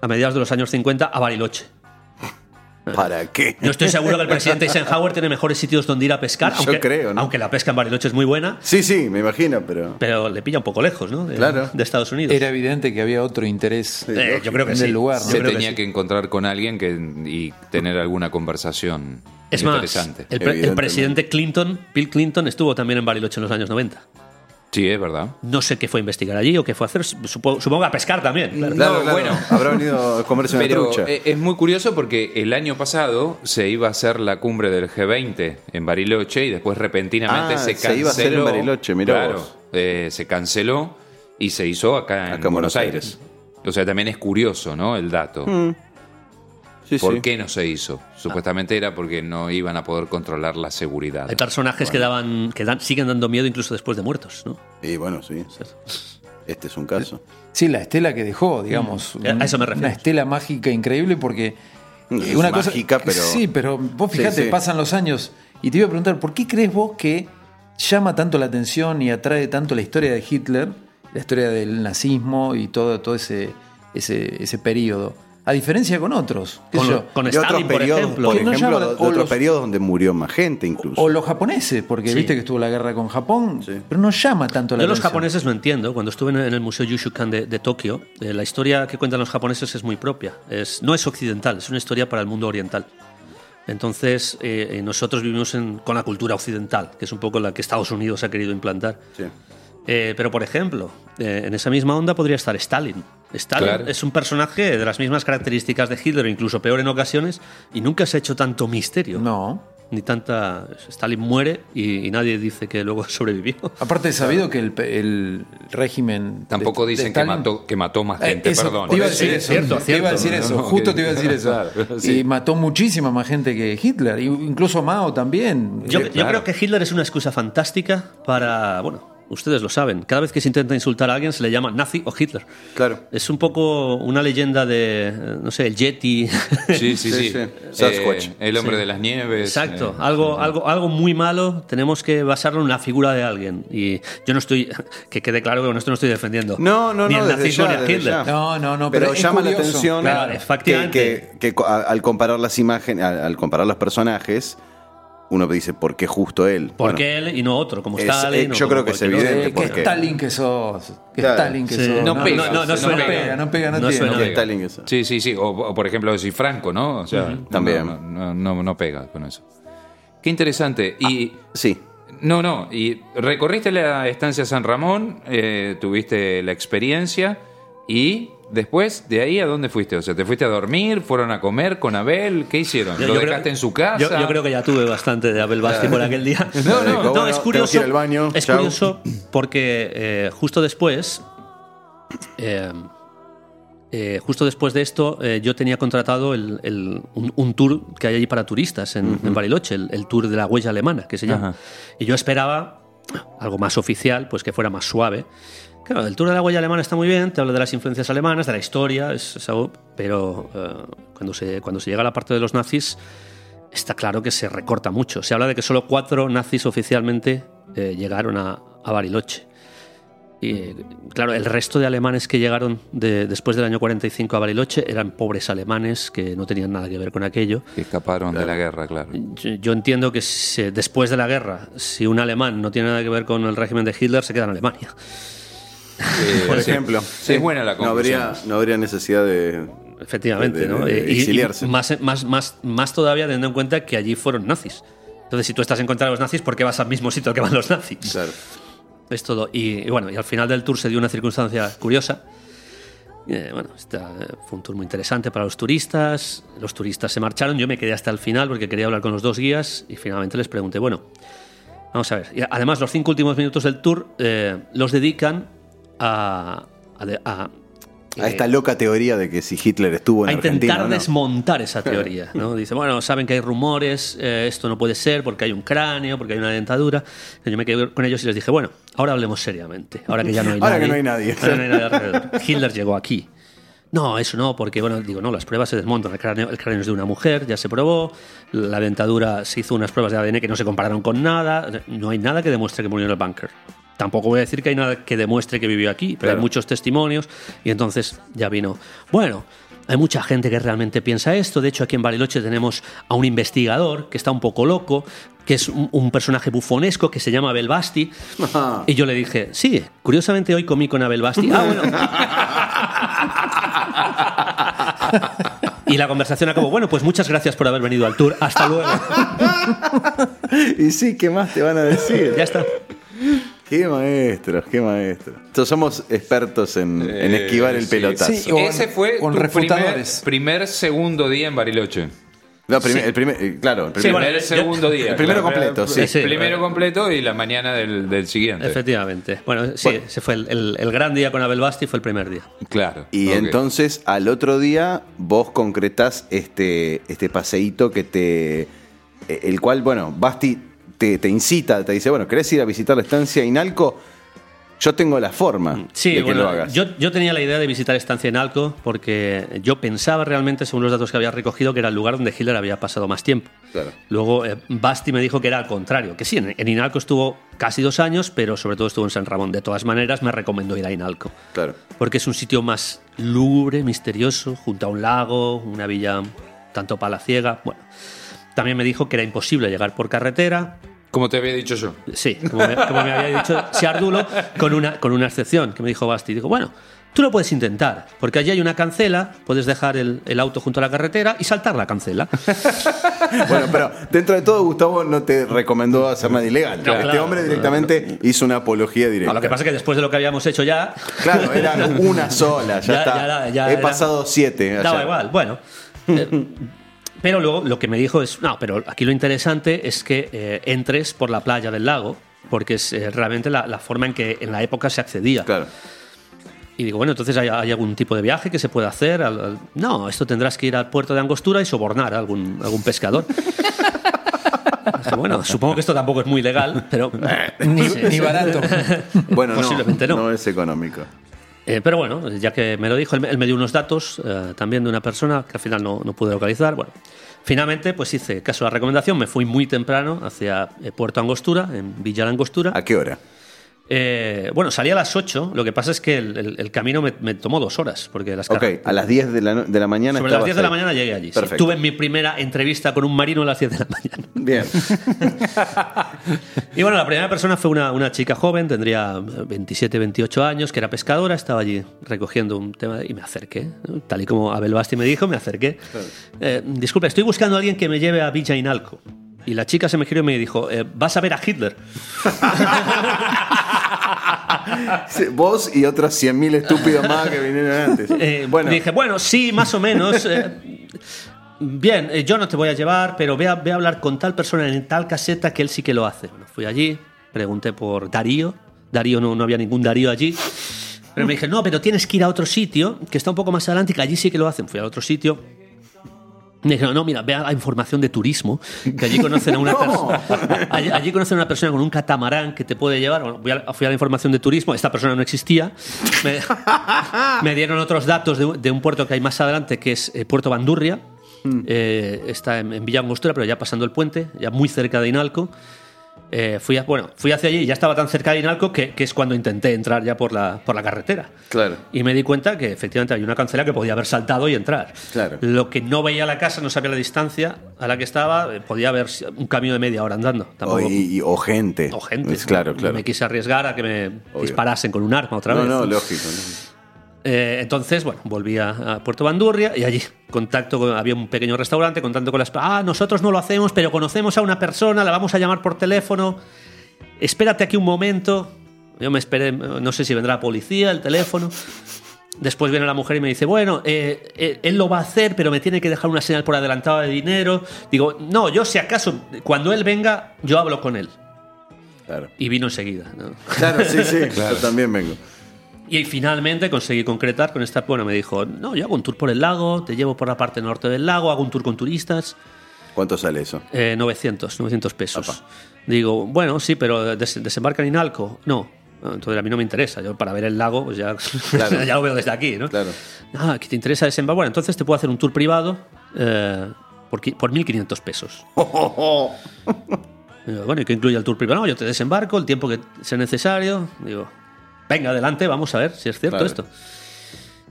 a mediados de los años 50 a Bariloche. ¿Para qué? No estoy seguro que el presidente Eisenhower tiene mejores sitios donde ir a pescar, Yo aunque, creo, ¿no? aunque la pesca en Bariloche es muy buena, Sí, sí, me imagino, pero. pero le pilla un poco lejos, ¿no? De, Claro. de Estados Unidos. Era evidente que había otro interés. Eh, yo creo que en sí. el lugar, ¿no? Yo Se creo que tenía sí. que, encontrar con alguien que, y tener alguna conversación Es más, interesante. el, pre- el presidente Clinton, Bill Clinton, estuvo también en Bariloche en los años 90. Sí, es verdad. No sé qué fue a investigar allí o qué fue a hacer, supongo, supongo a pescar también. claro. Claro, No, claro. bueno. Habrá venido a comerse una Pero trucha. eh, es muy curioso porque el año pasado se iba a hacer la cumbre del G20 en Bariloche y después repentinamente Ah, se se canceló. iba a hacer en Bariloche, mirá claro, vos. eh, se canceló y se hizo acá en Acá en Buenos Buenos Aires. O sea, también es curioso, ¿no? El dato. Sí, ¿Por sí. qué no se hizo? Supuestamente era porque no iban a poder controlar la seguridad. Hay personajes que daban, que dan, siguen dando miedo incluso después de muertos, ¿no? Y bueno, sí. Este es un caso. Sí, la estela que dejó, digamos. Mm. A eso me refiero. Una estela mágica increíble porque. Es eh, una cosa, mágica, pero- Sí, pero vos Sí, fijate, sí. pasan los años y te iba a preguntar, ¿por qué crees vos que llama tanto la atención y atrae tanto la historia de Hitler, la historia del nazismo y todo, todo ese, ese, ese periodo? A diferencia con otros. Con, yo, con De Stalin, otros por periodos, ejemplo. por Que no ejemplo, llaman- de otros los- periodos donde murió más gente incluso. o los japoneses, porque Sí. viste que estuvo la guerra con Japón, Sí. pero no llama tanto la Yo los japoneses lo entiendo. Cuando estuve en en el Museo Yushukan de, de Tokio, eh, la historia que cuentan los japoneses es muy propia. Es, no es occidental, es una historia para el mundo oriental. Entonces, eh, eh, nosotros vivimos en- con la cultura occidental, que es un poco la que Estados Unidos ha querido implantar. Sí. Eh, pero, por ejemplo, eh, en esa misma onda podría estar Stalin. Stalin Claro. es un personaje de las mismas características de Hitler, incluso peor en ocasiones, y nunca se ha hecho tanto misterio. No. Ni tanta. Stalin muere y, y nadie dice que luego sobrevivió. Aparte, he sabido que el, el régimen. Tampoco de- de dicen que Stalin- mató, que mató más Eh, gente, eso, perdón. Te iba a decir sí, eso. cierto, te iba a decir cierto. eso. No, Justo que- te iba a decir eso. Claro, sí. Y mató muchísima más gente que Hitler. Incluso Mao también. Yo, Eh, yo claro. creo que Hitler es una excusa fantástica para, bueno, ustedes lo saben. Cada vez que se intenta insultar a alguien se le llama nazi o Hitler. Claro. Es un poco una leyenda de, no sé, el Yeti. Sí, sí, sí. Sí, sí. Eh, Sasquatch. el hombre de las nieves. Exacto, eh, algo, algo, algo muy malo, tenemos que basarlo en la figura de alguien. Y yo no estoy, que quede claro que con esto no estoy defendiendo No, no, ni no, el nazismo ya, ni a Hitler. ya. No, no, no, pero, pero, es llama la atención Claro, que, al comparar las imágenes, al, al comparar los personajes, uno dice, ¿por qué justo él? ¿Por Bueno, qué él y no otro? Como es- Stalin. eh, yo creo que es evidente, Eh, que porque- Stalin que sos. Que Claro. Stalin que Sí. sos. No pega, no, no, no suena pega. pega, no pega, no, No tiene. suena que. Stalin es- Sí, sí, sí. O, o, por ejemplo, decir Franco, ¿no? O sea, También. No, no, no, no pega con eso. Qué interesante. Y. Sí. No, no. Y recorriste la estancia San Ramón, eh, tuviste la experiencia y después de ahí a dónde fuiste? O sea, ¿te fuiste a dormir? ¿Fueron a comer con Abel? ¿Qué hicieron? Yo- ¿Lo yo dejaste creo- en su casa? Yo, yo creo que ya tuve bastante de Abel Basti por aquel día. No, no, no, bueno, es curioso. que ir al baño, es chao. curioso porque eh, justo después, eh, eh, justo después de esto, eh, yo tenía contratado el- el- un, un tour que hay allí para turistas en, en Bariloche, el, el tour de la huella alemana, que se llama. Ajá. Y yo esperaba algo más oficial, pues que fuera más suave. Claro, el tour de la huella alemana está muy bien, te habla de las influencias alemanas, de la historia, es, es algo, pero eh, cuando, se, cuando se llega a la parte de los nazis, está claro que se recorta mucho. Se habla de que solo cuatro nazis oficialmente eh, llegaron a, a Bariloche. Y eh, claro, el resto de alemanes que llegaron de- después del año 45 a Bariloche eran pobres alemanes que no tenían nada que ver con aquello. Que escaparon de la guerra, claro. Yo, yo entiendo que si- después de la guerra, si un alemán no tiene nada que ver con el régimen de Hitler, se queda en Alemania. Eh, Por ejemplo. Sí, es buena la no habría, no habría necesidad de. Efectivamente, De- de- ¿no? de Eh, y- y exiliarse. más, más, más, más todavía teniendo en cuenta que allí fueron nazis. Entonces, si tú estás en contra de los nazis, ¿por qué vas al mismo sitio al que van los nazis? Claro. Es todo. Y, y bueno, y al final del tour se dio una circunstancia curiosa. Eh, bueno, esta, eh, fue un tour muy interesante para los turistas. Los turistas se marcharon. Yo me quedé hasta el final porque quería hablar con los dos guías y finalmente les pregunté, bueno, vamos a ver. Y además, los cinco últimos minutos del tour eh, los dedican a. a, de- a- A esta loca teoría de que si Hitler estuvo en a intentar Argentina. o no. desmontar esa teoría. ¿no? Dice, bueno, saben que hay rumores, eh, esto no puede ser porque hay un cráneo, porque hay una dentadura. Yo me quedé con ellos y les dije, bueno, ahora hablemos seriamente. Ahora que ya no hay Ahora nadie. que no hay nadie. Ahora no hay nadie alrededor. Hitler llegó aquí. No, eso no, porque bueno, digo, no, las pruebas se desmontan. El cráneo, el cráneo es de una mujer, ya se probó. La dentadura se hizo unas pruebas de ADN que no se compararon con nada. No hay nada que demuestre que murió en el búnker. Tampoco voy a decir que hay nada que demuestre que vivió aquí, pero Claro. hay muchos testimonios. Y entonces ya vino. Bueno, hay mucha gente que realmente piensa esto. De hecho, aquí en Bariloche tenemos a un investigador que está un poco loco, que es un, un personaje bufonesco que se llama Abel Basti. Y yo le dije, sí, curiosamente hoy comí con Abel Basti. Ah, bueno. Y la conversación acabó, bueno, pues muchas gracias por haber venido al tour. Hasta luego. Y sí, ¿qué más te van a decir? Ya está. Qué maestros, qué maestros. Entonces, somos expertos en, en Eh, esquivar el sí. pelotazo. Sí, Ese fue con tu primer, segundo día en Bariloche. No, primer- el primer, eh, claro, el Sí, primer- bueno, primer yo- segundo día. el primero claro. completo, sí. Sí. El primero completo y la mañana del, del siguiente. Efectivamente. Bueno, sí, Bueno. ese fue el, el- el gran día con Abel Basti, fue el primer día. Claro. Y entonces al otro día vos concretás este, este paseíto que te. eh, El cual, bueno, Basti te, te incita, te dice, bueno, ¿querés ir a visitar la estancia Inalco? Yo tengo la forma Sí, de que bueno, lo hagas. yo, yo tenía la idea de visitar Estancia en Alco porque yo pensaba realmente, según los datos que había recogido, que era el lugar donde Hitler había pasado más tiempo. Claro. Luego eh, Basti me dijo que era al contrario, que sí, en, en Inalco estuvo casi dos años, pero sobre todo estuvo en San Ramón. De todas maneras, me recomendó ir a Inalco. Claro. Porque es un sitio más lúgubre, misterioso, junto a un lago, una villa tanto palaciega. Bueno, también me dijo que era imposible llegar por carretera, Como te había dicho yo. Sí, como me, como me había dicho Siardulo, con una, con una excepción, que me dijo Basti. Digo, bueno, tú lo puedes intentar, porque allí hay una cancela, puedes dejar el, el auto junto a la carretera y saltar la cancela. Bueno, pero dentro de todo, Gustavo no te recomendó hacer nada ilegal. este claro. hombre directamente hizo una apología directa. No, lo que pasa es que después de lo que habíamos hecho ya, Claro, era una sola, ya, Ya- está. ya ya He era- pasado siete. daba igual. Bueno. eh, pero luego lo que me dijo es, no, pero aquí lo interesante es que eh, entres por la playa del lago, porque es eh, realmente la, la forma en que en la época se accedía. Claro. Y digo, bueno, entonces ¿hay, hay algún tipo de viaje que se pueda hacer. Al- al- No, esto tendrás que ir al puerto de Angostura y sobornar a algún, algún pescador. Dije, Bueno, supongo que esto tampoco es muy legal, pero. Ni, Sí, ni sí. barato. Bueno, Posiblemente no. no es económico. Eh, pero bueno, ya que me lo dijo, él, me- dio unos datos eh, también de una persona que al final no, no pude localizar. Bueno, finalmente, pues hice caso a la recomendación, me fui muy temprano hacia eh, Puerto Angostura, en Villa La Angostura. ¿A qué hora? Eh, bueno, salí a las 8, lo que pasa es que el, el- el camino me, me tomó dos horas, porque las Ok, a las 10 de la, no- de la mañana. Sobre las estabas 10 de la mañana llegué allí. sí. Tuve mi primera entrevista con un marino a las 10 de la mañana. Bien. Y bueno, la primera persona fue una, una chica joven, tendría 27, 28 años, que era pescadora, estaba allí recogiendo un tema y me acerqué. ¿no? Tal y como Abel Basti me dijo, me acerqué. Eh, disculpe, estoy buscando a alguien que me lleve a Villa Inalco. Y la chica se me giró y me dijo, eh, ¿vas a ver a Hitler? Vos y otros 100.000 estúpidos más que vinieron antes. Eh, bueno, Dije, bueno, sí, más o menos. eh, bien, eh, yo no te voy a llevar, pero ve a, a hablar con tal persona en tal caseta que él sí que lo hace. Bueno, fui allí, pregunté por Darío. Darío no, no había ningún Darío allí. Pero me dije, no, pero tienes que ir a otro sitio, que está un poco más adelante, y que allí sí que lo hacen. Fui a otro sitio. Me dijeron, no, mira, ve a la información de turismo, que allí conocen a una persona. Allí, allí conocen a una persona con un catamarán que te puede llevar. Bueno, voy a- fui a la información de turismo, esta persona no existía. Me, me dieron otros datos de, un- de un puerto que hay más adelante, que es eh, Puerto Bandurria. Eh, está en, en Villa Angostura, pero ya pasando el puente, ya muy cerca de Inalco. Eh, fui, a- bueno, fui hacia allí y ya estaba tan cerca de Inalco que, que es cuando intenté entrar ya por la, por la carretera. Claro. Y me di cuenta que efectivamente hay una cancela que podía haber saltado y entrar. Claro. Lo que no veía la casa, no sabía la distancia a la que estaba, eh, podía haber un camino de media hora andando. o, Tampoco- y- y- o gente. o gente. Es claro, No claro. me quise arriesgar a que me Obvio. disparasen con un arma otra No, vez. no, lógico. ¿no? Eh, entonces, bueno, volví a, a Puerto Bandurria y allí contacto con- había un pequeño restaurante, contacto con las... Ah, nosotros no lo hacemos, pero conocemos a una persona, la vamos a llamar por teléfono. Espérate aquí un momento. Yo me esperé, no sé si vendrá la policía, el teléfono. Después viene la mujer y me dice, bueno, eh, eh, él lo va a hacer, pero me tiene que dejar una señal por adelantado de dinero. Digo, no, yo si acaso, cuando él venga, yo hablo con él. Claro. Y vino enseguida. ¿no? Claro, sí, sí. Yo también vengo. Y finalmente conseguí concretar con esta. Bueno, me dijo: No, yo hago un tour por el lago, te llevo por la parte norte del lago, hago un tour con turistas. ¿Cuánto sale eso? Eh, 900, 900 pesos. Digo, bueno, sí, pero des- desembarca en Inalco. No. Entonces a mí no me interesa. Yo para ver el lago, pues ya, Claro. ya lo veo desde aquí, ¿no? Claro. Ah, que te interesa desembarcar. Bueno, entonces te puedo hacer un tour privado eh, por, por 1.500 pesos. Digo, bueno, ¿y qué incluye el tour privado? No, yo te desembarco el tiempo que sea necesario. Digo, venga, adelante, vamos a ver si es cierto Claro. esto.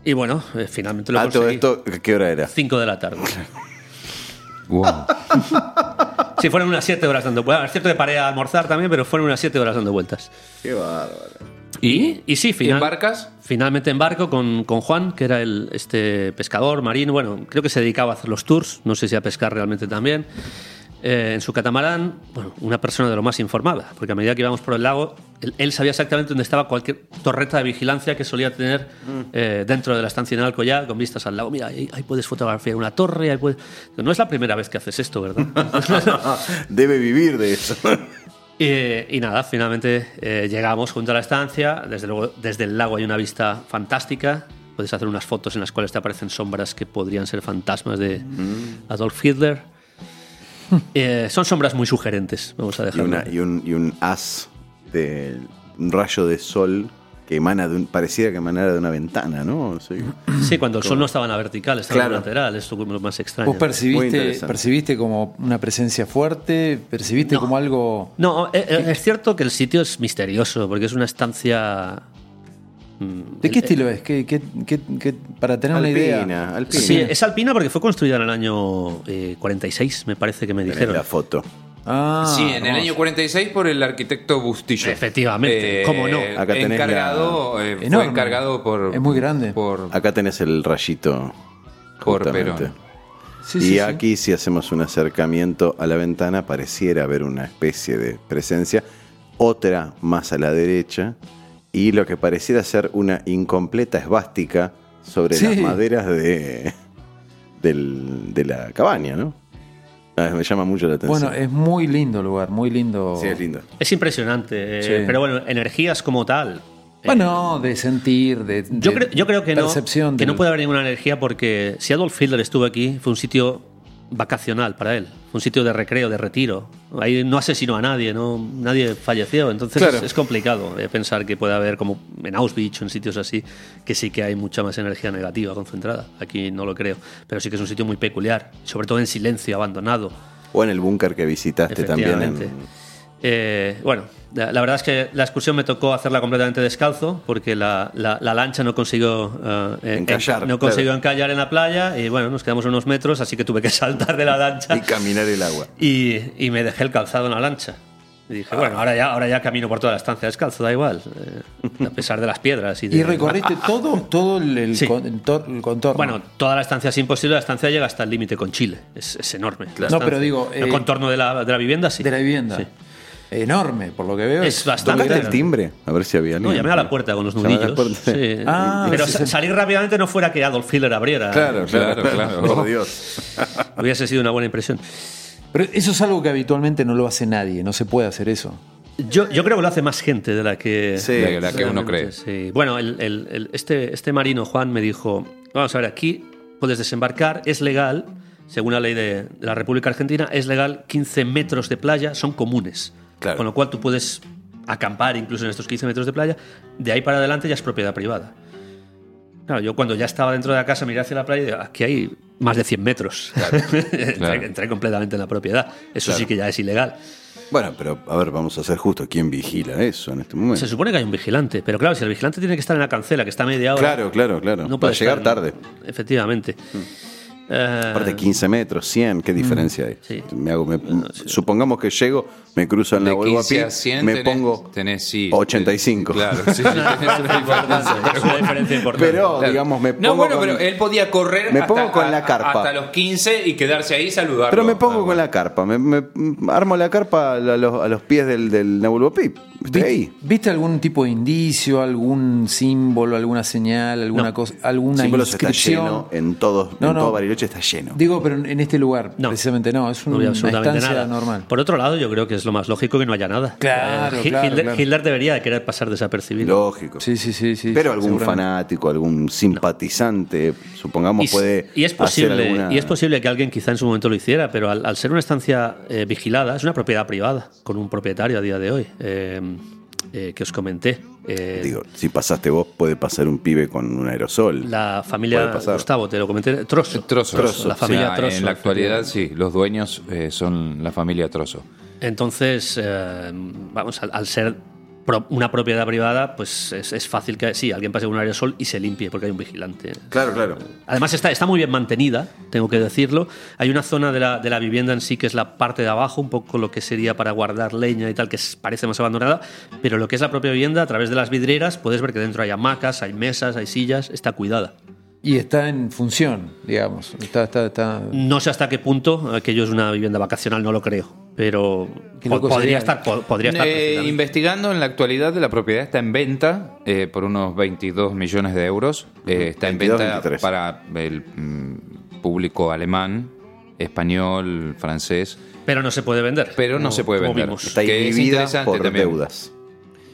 Y bueno, eh, finalmente lo Ah, todo conseguí. esto, ¿qué hora era? 5 de la tarde. Wow. Sí, fueron unas 7 horas dando vueltas. Es cierto que paré a almorzar también, pero fueron unas 7 horas dando vueltas. Qué bárbaro. Y, y sí, ¿Y final, embarcas? finalmente embarco con, con Juan, que era el, este pescador marino. Bueno, creo que se dedicaba a hacer los tours, no sé si a pescar realmente también. Eh, en su catamarán, bueno, una persona de lo más informada, porque a medida que íbamos por el lago, él, sabía exactamente dónde estaba cualquier torreta de vigilancia que solía tener eh, dentro de la estancia en Alcoyá, con vistas al lago. Mira, ahí, ahí puedes fotografiar una torre. Ahí puedes... No es la primera vez que haces esto, ¿verdad? Debe vivir de eso. Y, y nada, finalmente eh, llegamos junto a la estancia. Desde luego, desde el lago hay una vista fantástica. Puedes hacer unas fotos en las cuales te aparecen sombras que podrían ser fantasmas de Adolf Hitler. Eh, son sombras muy sugerentes, vamos a y, dejarlo. una, y, un, y un haz de un rayo de sol que emana de un, pareciera que emanara de una ventana, ¿no? Sí. Sí, cuando el sol no estaba en la vertical, estaba en Claro. la lateral, es lo más extraño. ¿Vos percibiste, percibiste como una presencia fuerte? ¿Percibiste como algo.? No, eh, eh, es cierto que el sitio es misterioso, porque es una estancia... mm, ¿De qué el- estilo es? ¿Qué, qué- qué- qué- para tener una idea. Alpina, alpina. Sí, es alpina porque fue construida en el año eh, 46, me parece que me Tenés dijeron. la foto. Ah, sí, en el año 46 por el arquitecto Bustillo. Efectivamente, ¿cómo no? Acá tenés encargado, eh, fue encargado por. Es muy grande. Por, Acá tenés el rayito. por justamente. Perón. Sí, y sí, sí. aquí, si hacemos un acercamiento a la ventana, pareciera haber una especie de presencia. Otra más a la derecha. Y lo que pareciera ser una incompleta esvástica sobre Sí. las maderas de, del- de la cabaña, ¿no? Ah, me llama mucho la atención. Bueno, es muy lindo el lugar, muy lindo. sí, es lindo. Es impresionante, eh, Sí. pero bueno, energías como tal. eh, Bueno, de sentir, de, yo, de creo, yo creo que no, percepción que no puede haber ninguna energía porque si Adolf Hitler estuvo aquí, fue un sitio vacacional para él, un sitio de recreo, de retiro. Ahí no asesinó a nadie, no nadie falleció, entonces Claro. es, es complicado eh, pensar que puede haber como en Auschwitz o en sitios así que sí que hay mucha más energía negativa concentrada. Aquí no lo creo, pero sí que es un sitio muy peculiar, sobre todo en silencio, abandonado. O en el búnker que visitaste también. En- Eh, bueno, la, verdad es que la excursión me tocó hacerla completamente descalzo porque la, la- la lancha no consiguió eh, Encallar, no consiguió claro. encallar en la playa y bueno, nos quedamos unos metros, así que tuve que saltar de la lancha Y caminar el agua. y, y me dejé el calzado en la lancha. Y dije, bueno, ahora ya, ahora ya camino por toda la estancia descalzo, da igual, eh, a pesar de las piedras. Y, de- Y recorriste todo, todo el, el Sí. con- el tor- el contorno. Bueno, toda la estancia es imposible, la estancia llega hasta el límite con Chile, es, es enorme. la No, estancia. pero digo, El eh, contorno de la, de la vivienda, sí. de la vivienda. Sí. Enorme, por lo que veo. Es bastante. ¿Tocaste el timbre? A ver si había alguien. No, llamé a la puerta con los nudillos. sí. Ah, pero sa- el- salir rápidamente no fuera que Adolf Hitler abriera. Claro, claro, Claro. Por Dios. Hubiese sido una buena impresión. Pero eso es algo que habitualmente no lo hace nadie, no se puede hacer eso. Yo, yo creo que lo hace más gente de la que, Sí, de la que uno cree. sí. Bueno, el- el- el- este, este marino, Juan, me dijo, vamos a ver, aquí puedes desembarcar, es legal, según la ley de, de la República Argentina, es legal 15 metros de playa, son comunes. Claro. Con lo cual tú puedes acampar incluso en estos 15 metros de playa, de ahí para adelante ya es propiedad privada. Claro, yo cuando ya estaba dentro de la casa miré hacia la playa y digo, aquí hay más de 100 metros. entré, Claro. entré completamente en la propiedad. Eso sí que ya es ilegal. Bueno, pero a ver, vamos a ser justos. ¿Quién vigila eso en este momento? Se supone que hay un vigilante, pero claro, si el vigilante tiene que estar en la cancela, que está media hora. Claro, claro, claro. No Va puede a llegar estar- tarde. Efectivamente. Aparte, 15 metros, 100, ¿qué diferencia hay? Mm. sí. Me hago, me- Supongamos que llego, me cruzo en la De vuelvo a 15 pie, a 100 me tenés- pongo tenés, sí, 85. Claro, sí, tenés una diferencia. es una diferencia importante. Pero, Claro. digamos, me pongo. No, bueno, con- pero él podía correr Me hasta, pongo con a- la carpa. hasta los 15 y quedarse ahí y saludarlo. Pero me pongo Ah, con la carpa, me, me- armo la carpa a los, a los pies del, del Nebulbo ¿Viste algún tipo de indicio, algún símbolo, alguna señal, alguna No. cosa, alguna Símbolos está inscripción? lleno, en, todos, No, en no. todo Bariloche está lleno. Digo, pero en este lugar, No. precisamente no, es No una nada. normal. Por otro lado, yo creo que es lo más lógico que no haya nada. Claro, Eh, Hi- claro, Hitler, claro. Hitler debería de querer pasar desapercibido. Lógico. Sí, sí, sí, sí. Pero algún fanático, algún simpatizante, supongamos, Y, puede. y es hacer posible alguna- y es posible que alguien quizá en su momento lo hiciera pero al, al ser una estancia eh, vigilada es una propiedad privada con un propietario a día de hoy eh, eh, que os comenté Eh, Digo, si pasaste vos, puede pasar un pibe con un aerosol. la familia. Gustavo te lo comenté Trozo Trozo. la familia Sí, Trozo En la actualidad, sí, los dueños eh, son la familia Trozo. Entonces, eh, vamos, al, al ser pro- una propiedad privada, pues es, es fácil que sí, alguien pase un aerosol y se limpie porque hay un vigilante. Claro, claro. Además está, está muy bien mantenida, tengo que decirlo. Hay una zona de la, de la vivienda en sí que es la parte de abajo, un poco lo que sería para guardar leña y tal, que parece más abandonada, pero lo que es la propia vivienda, a través de las vidrieras, puedes ver que dentro hay hamacas, hay mesas, hay sillas, está cuidada. Y está en función, digamos. Está, está, está... No sé hasta qué punto aquello es una vivienda vacacional, no lo creo, pero podría sería. estar, po- podría estar Eh, investigando en la actualidad la propiedad está en venta eh, por unos 22 millones de euros. Eh, está 22, en venta 23. para el mm, público alemán, español, francés, Pero no se puede vender. pero no se puede vender. vimos. Está Que es interesante por también. deudas.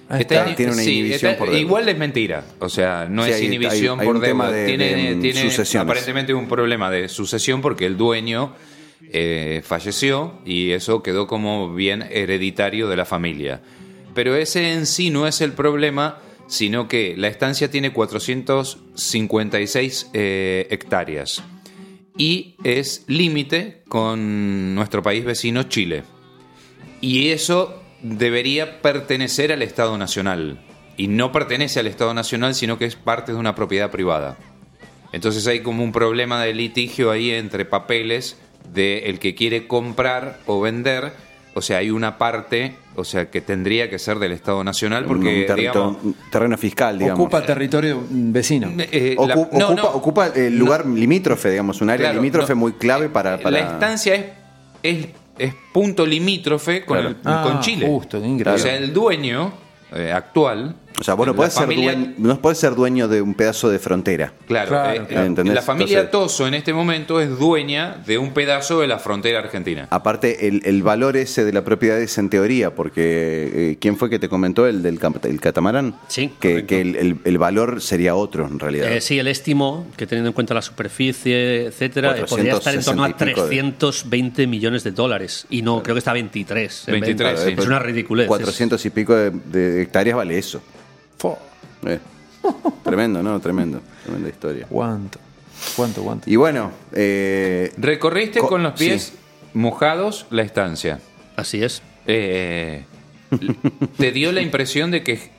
Está- está. tiene una inhibición está- por deuda. Igual es mentira. O sea, no Sí, es hay- inhibición hay- hay por deuda. de- tiene de, mm, tiene aparentemente un problema de sucesión porque el dueño eh, falleció y eso quedó como bien hereditario de la familia. Pero ese en sí no es el problema, sino que la estancia tiene 456 eh, hectáreas y es límite con nuestro país vecino Chile. Y eso debería pertenecer al Estado Nacional. Y no pertenece al Estado Nacional, sino que es parte de una propiedad privada. Entonces hay como un problema de litigio ahí entre papeles de el que quiere comprar o vender. O sea, hay una parte, o sea, que tendría que ser del Estado Nacional porque, un, digamos... terreno fiscal, digamos. Ocupa territorio vecino. eh, la- Ocu- no, ocupa, no. ocupa el lugar limítrofe, digamos, un área Claro, limítrofe no. muy clave para, para- La estancia es, es, es punto limítrofe con, Claro. el- Ah, con Chile. justo. O sea, el dueño eh, actual O sea, vos no podés, ser familia- dueño, no podés ser dueño de un pedazo de frontera. Claro, Claro, eh, claro. ¿Entendés? la familia Entonces- Toso en este momento es dueña de un pedazo de la frontera argentina. Aparte, el, el valor ese de la propiedad es en teoría, porque eh, ¿quién fue que te comentó el del el catamarán? Sí, Que, el, el- el valor sería otro en realidad. Eh, sí, el estimó, que teniendo en cuenta la superficie, etcétera, eh, podría estar en torno a 460 y pico de- 320 millones de dólares. Y no, creo que está a 23. en 23, venta. sí. Es una ridiculez. 400 y pico de, de hectáreas vale eso. Eh. Tremendo, ¿no? Tremendo. Tremenda historia. ¿Cuánto? ¿Cuánto, cuánto? Y bueno, eh, Recorriste Co- con los pies sí. mojados la estancia. Así es. Eh, ¿Te dio la impresión de que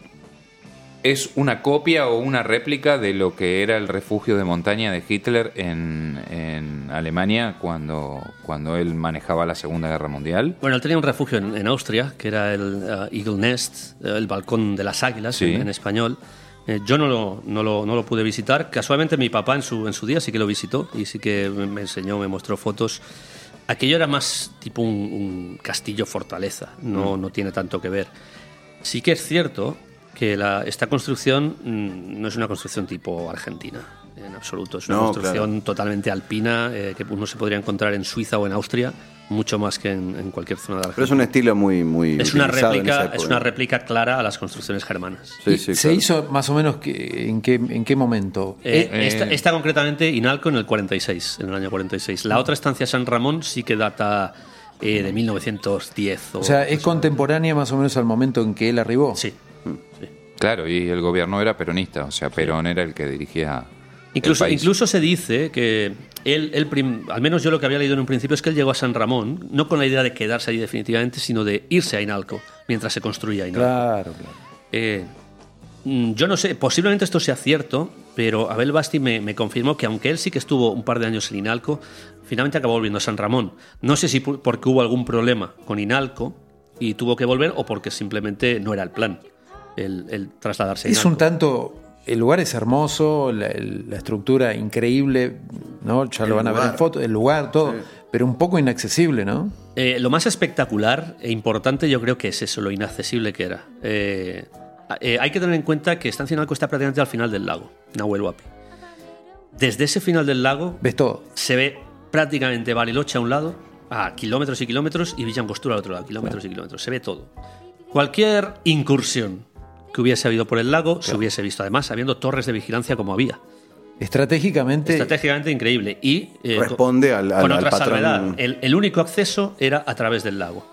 es una copia o una réplica de lo que era el refugio de montaña de Hitler en, en Alemania cuando, cuando él manejaba la Segunda Guerra Mundial? Bueno, él tenía un refugio en, en Austria, que era el eh, Eagle Nest, eh, el balcón de las águilas Sí. en, en español. Eh, yo no lo, no, lo, no lo pude visitar. Casualmente mi papá en su, en su día sí que lo visitó y sí que me enseñó, me mostró fotos. Aquello era más tipo un, un castillo fortaleza, no, no tiene tanto que ver. Sí que es cierto que la- esta construcción mm, no es una construcción tipo argentina, en absoluto. Es una No, construcción totalmente alpina eh, que uno se podría encontrar en Suiza o en Austria, mucho más que en, en cualquier zona de pero Argentina. es un estilo muy, muy Es una, réplica, es una réplica clara a las construcciones germanas. Sí, ¿Y sí, ¿Se claro. hizo más o menos que, en, qué, en qué momento? Eh, Eh, esta, eh. esta concretamente, Inalco, en el 46, en el año 46. La otra estancia San Ramón sí que data eh, de 1910. O, o sea, ¿es contemporánea más o menos al momento en que él arribó? Sí. Claro, y el gobierno era peronista, o sea, Perón era el que dirigía Incluso, el país. incluso se dice que él, él prim- al menos yo lo que había leído en un principio es que él llegó a San Ramón, no con la idea de quedarse ahí definitivamente, sino de irse a Inalco mientras se construía Inalco. Claro, claro. Eh, mm, yo no sé, posiblemente esto sea cierto, pero Abel Basti me, me confirmó que aunque él sí que estuvo un par de años en Inalco, finalmente acabó volviendo a San Ramón. No sé si porque hubo algún problema con Inalco y tuvo que volver o porque simplemente no era el plan el, el trasladarse a Es un tanto. El lugar es hermoso, la, la estructura increíble, ¿no? Ya El lo van a ver en fotos, el lugar, todo, pero un poco inaccesible, ¿no? Eh, lo más espectacular e importante yo creo que es eso, lo inaccesible que era. Eh, eh, hay que tener en cuenta que Estancia Inalco está prácticamente al final del lago, Nahuel Huapi. Desde ese final del lago Ves todo. se ve prácticamente Bariloche a un lado, a kilómetros y kilómetros, y Villa Angostura al otro lado, kilómetros y kilómetros. Se ve todo. Cualquier incursión que hubiese habido por el lago se hubiese visto, además, habiendo torres de vigilancia como había. Estratégicamente, Estratégicamente increíble. Y eh, Responde al- al- con al otra patrón. salvedad. El, el único acceso era a través del lago.